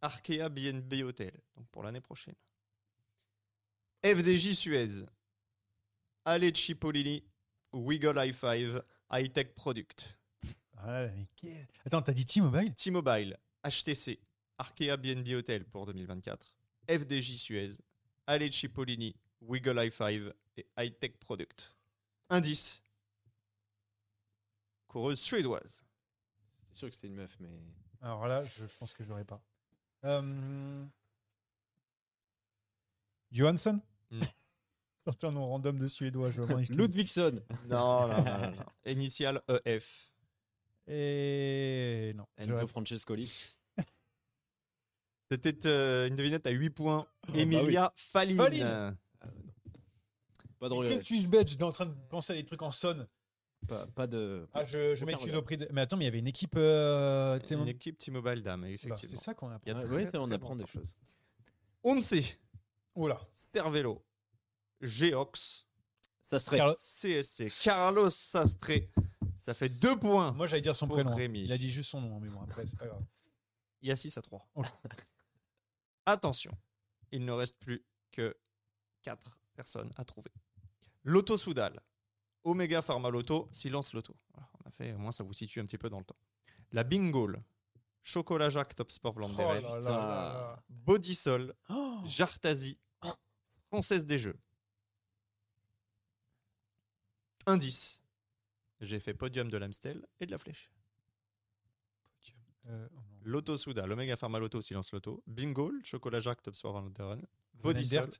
Arkea BNB Hotel, donc pour l'année prochaine. FDJ Suez, Ale Cipollini, Wiggle i5, High Tech Product. Ouais, mais qu'est- Attends, t'as dit T-Mobile? T-Mobile, HTC, Arkea BNB Hotel pour 2024. FDJ Suez, Ale Cipollini, Wiggle i5 et High Tech Product. Indice. Coureuse suédoise. C'est sûr que c'était une meuf, mais. Alors là, je, pense que je l'aurais pas. Euh... Johansson. Sorti un nom random de suédois, je m'en excuse. Ludvigson. Non, non, non, non, non. Initial EF. Et non. Enzo Francescoli. C'était euh, une devinette à 8 points. bah oui. Emilia Falline. Falline. Pas de Quel regret. suis-je bête J'étais en train de penser à des trucs en son. Pas, pas de. Ah, je, je m'excuse regret. auprès de. Mais attends, mais il y avait une équipe. Euh... Une équipe T-Mobile Dame, Bah, effectivement. c'est ça qu'on a. Il y a Ouais, très, ouais, très on apprend des choses. Once, Oh là. Cervelo, Geox, Ça serait. Carlo- CSC, Carlos Sastre. Ça fait 2 points. Moi, j'allais dire son prénom. Rémi. Il a dit juste son nom, mais bon, après, c'est pas grave. Il y a 6 à 3. Oh. Attention, il ne reste plus que 4 personnes à trouver. Loto Soudal, Omega Pharma Loto, Silence Loto. Voilà, on a fait, au moins ça vous situe un petit peu dans le temps. La Bingoal, Chocolat Jacques Top Sport Oh Blanc là là Bodysol. Oh Jartazi, Française des Jeux. Indice. J'ai fait podium de l'Amstel et de la Flèche. Euh, oh. Loto Souda, l'Omega Pharma Loto, Silence Loto, Bingo, le Chocolat Jacques, Top Sport Run, Van Bodysol.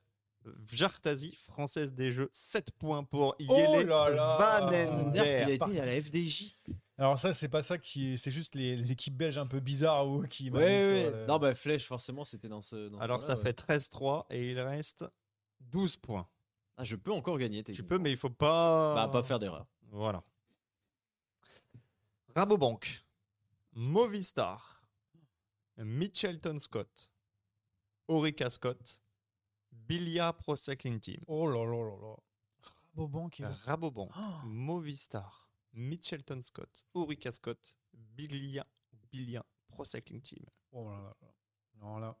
Jartazi, Française des Jeux, 7 points pour Oh Yele là là. Van Derf, il a été à la FDJ. Alors ça, c'est pas ça qui est... C'est juste les, les équipes belges un peu bizarres ou qui... Ouais, ouais. le- Non, bah, Flèche, forcément, c'était dans ce. dans ce Alors ça rang-là, ouais. fait 13-3 et il reste 12 points. Ah, je peux encore gagner. Tu peux, mais il faut pas... Bah, pas faire d'erreur. Voilà. Rabobank, Movistar, Mitchelton Scott, Orica Scott, Bilia Pro Cycling Team. Oh là là là là. Rabobank. Rabobank, Oh. Movistar, Mitchelton Scott, Orica Scott, Bilia, Bilia Pro Cycling Team. Oh là là là. Non, là,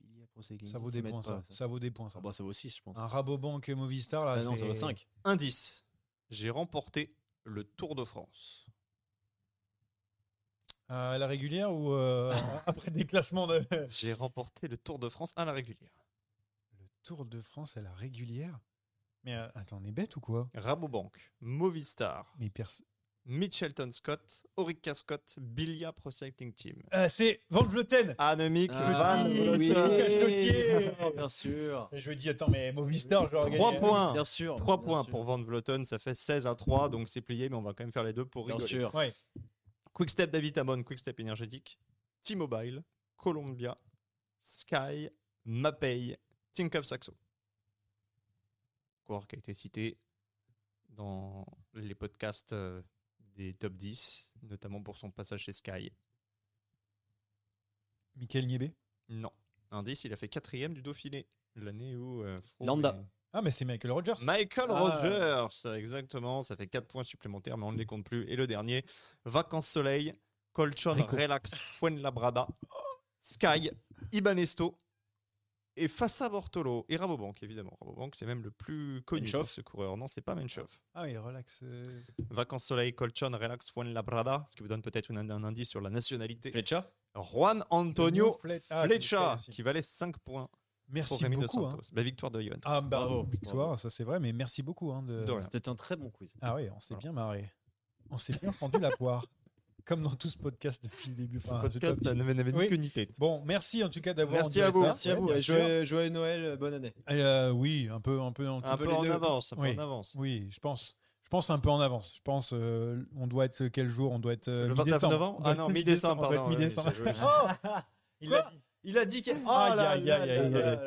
Billy Pro Cycling ça Team, vaut des points, pas, ça. Ça vaut des points, ça. Ah, bah, ça vaut 6, je pense. Un Rabobank et Movistar, là, Ah non, ça vaut 5. Indice, j'ai remporté le Tour de France. À la régulière ou euh, après des classements de... J'ai remporté le Tour de France à la régulière. Tour de France à la régulière Mais euh, attends, on est bête ou quoi? Rabobank, Movistar, Mais Mitchelton Scott, Orica Scott, Bilia Pro Cycling Team. Euh, c'est Van Vleuten Annemiek Ah, van oui, Vleuten. Cache-Lotier. bien sûr. Et je me dis, attends, mais Movistar, je vais 3 gagner. points. Bien sûr. 3 bien points sûr. pour Van Vleuten, ça fait 16 à 3, donc c'est plié, mais on va quand même faire les deux pour Bien rigoler. sûr. Ouais. Quickstep Davitamon, Quickstep énergétique, T-Mobile, Columbia, Sky, Mapei, Tinkoff Saxo. Coureur qui a été cité dans les podcasts euh, des top 10, notamment pour son passage chez Sky. Michael Niébé? Non. Indice, il a fait quatrième du Dauphiné, l'année où... euh, Lambda. est- Ah, mais c'est Michael Rogers. Michael Ah. Rogers, exactement. Ça fait 4 points supplémentaires, mais on ne les compte plus. Et le dernier, Vacances Soleil, Colchon. Relax, Fuenlabrada, Sky, Ibanesto et Fassa Bortolo. Et Rabobank, évidemment. Rabobank, c'est même le plus connu ce coureur. Non, c'est pas Menchov. Ah oui, relax. euh. Vacances Soleil, Colchon, Relax, Fuenlabrada, ce qui vous donne peut-être un indice sur la nationalité. Fletcha Juan Antonio ah, Flecha, aussi. qui valait 5 points pour Merci Rémi beaucoup. hein. Santos. Bah, victoire de Johan. Ah, bah, Bravo, victoire, bravo. ça c'est vrai, mais merci beaucoup. hein, de... De rien. C'était un très bon quiz. Ah oui, on s'est Voilà. bien marré. On s'est bien fendu la poire. Comme dans tout ce podcast depuis le début. Enfin, podcast n'avait Oui. ni tête. Bon, merci en tout cas d'avoir. Merci à vous. Merci à vous. et joyeux, joyeux Noël, euh, bonne année. Euh, oui, un peu, un peu, un, Un peu peu en deux. avance, un peu Oui. en avance. Oui, je pense. Je pense un peu en avance. Je pense, euh, on doit être quel jour? On doit être euh, Le 29 mi-décembre. novembre? Ah non, mi-décembre, pardon. mi-décembre. Oh Il l'a dit. Il a dit qu'il. Oh.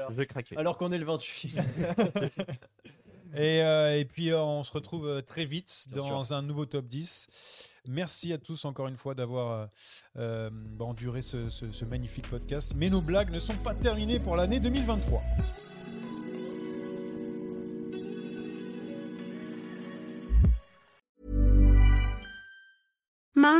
Je vais craquer. Alors qu'on est le 28. Et, euh, et puis, euh, on se retrouve très vite Bien dans un nouveau top 10. Merci à tous encore une fois d'avoir euh, euh, enduré ce magnifique podcast. Mais nos blagues ne sont pas terminées pour l'année 2023.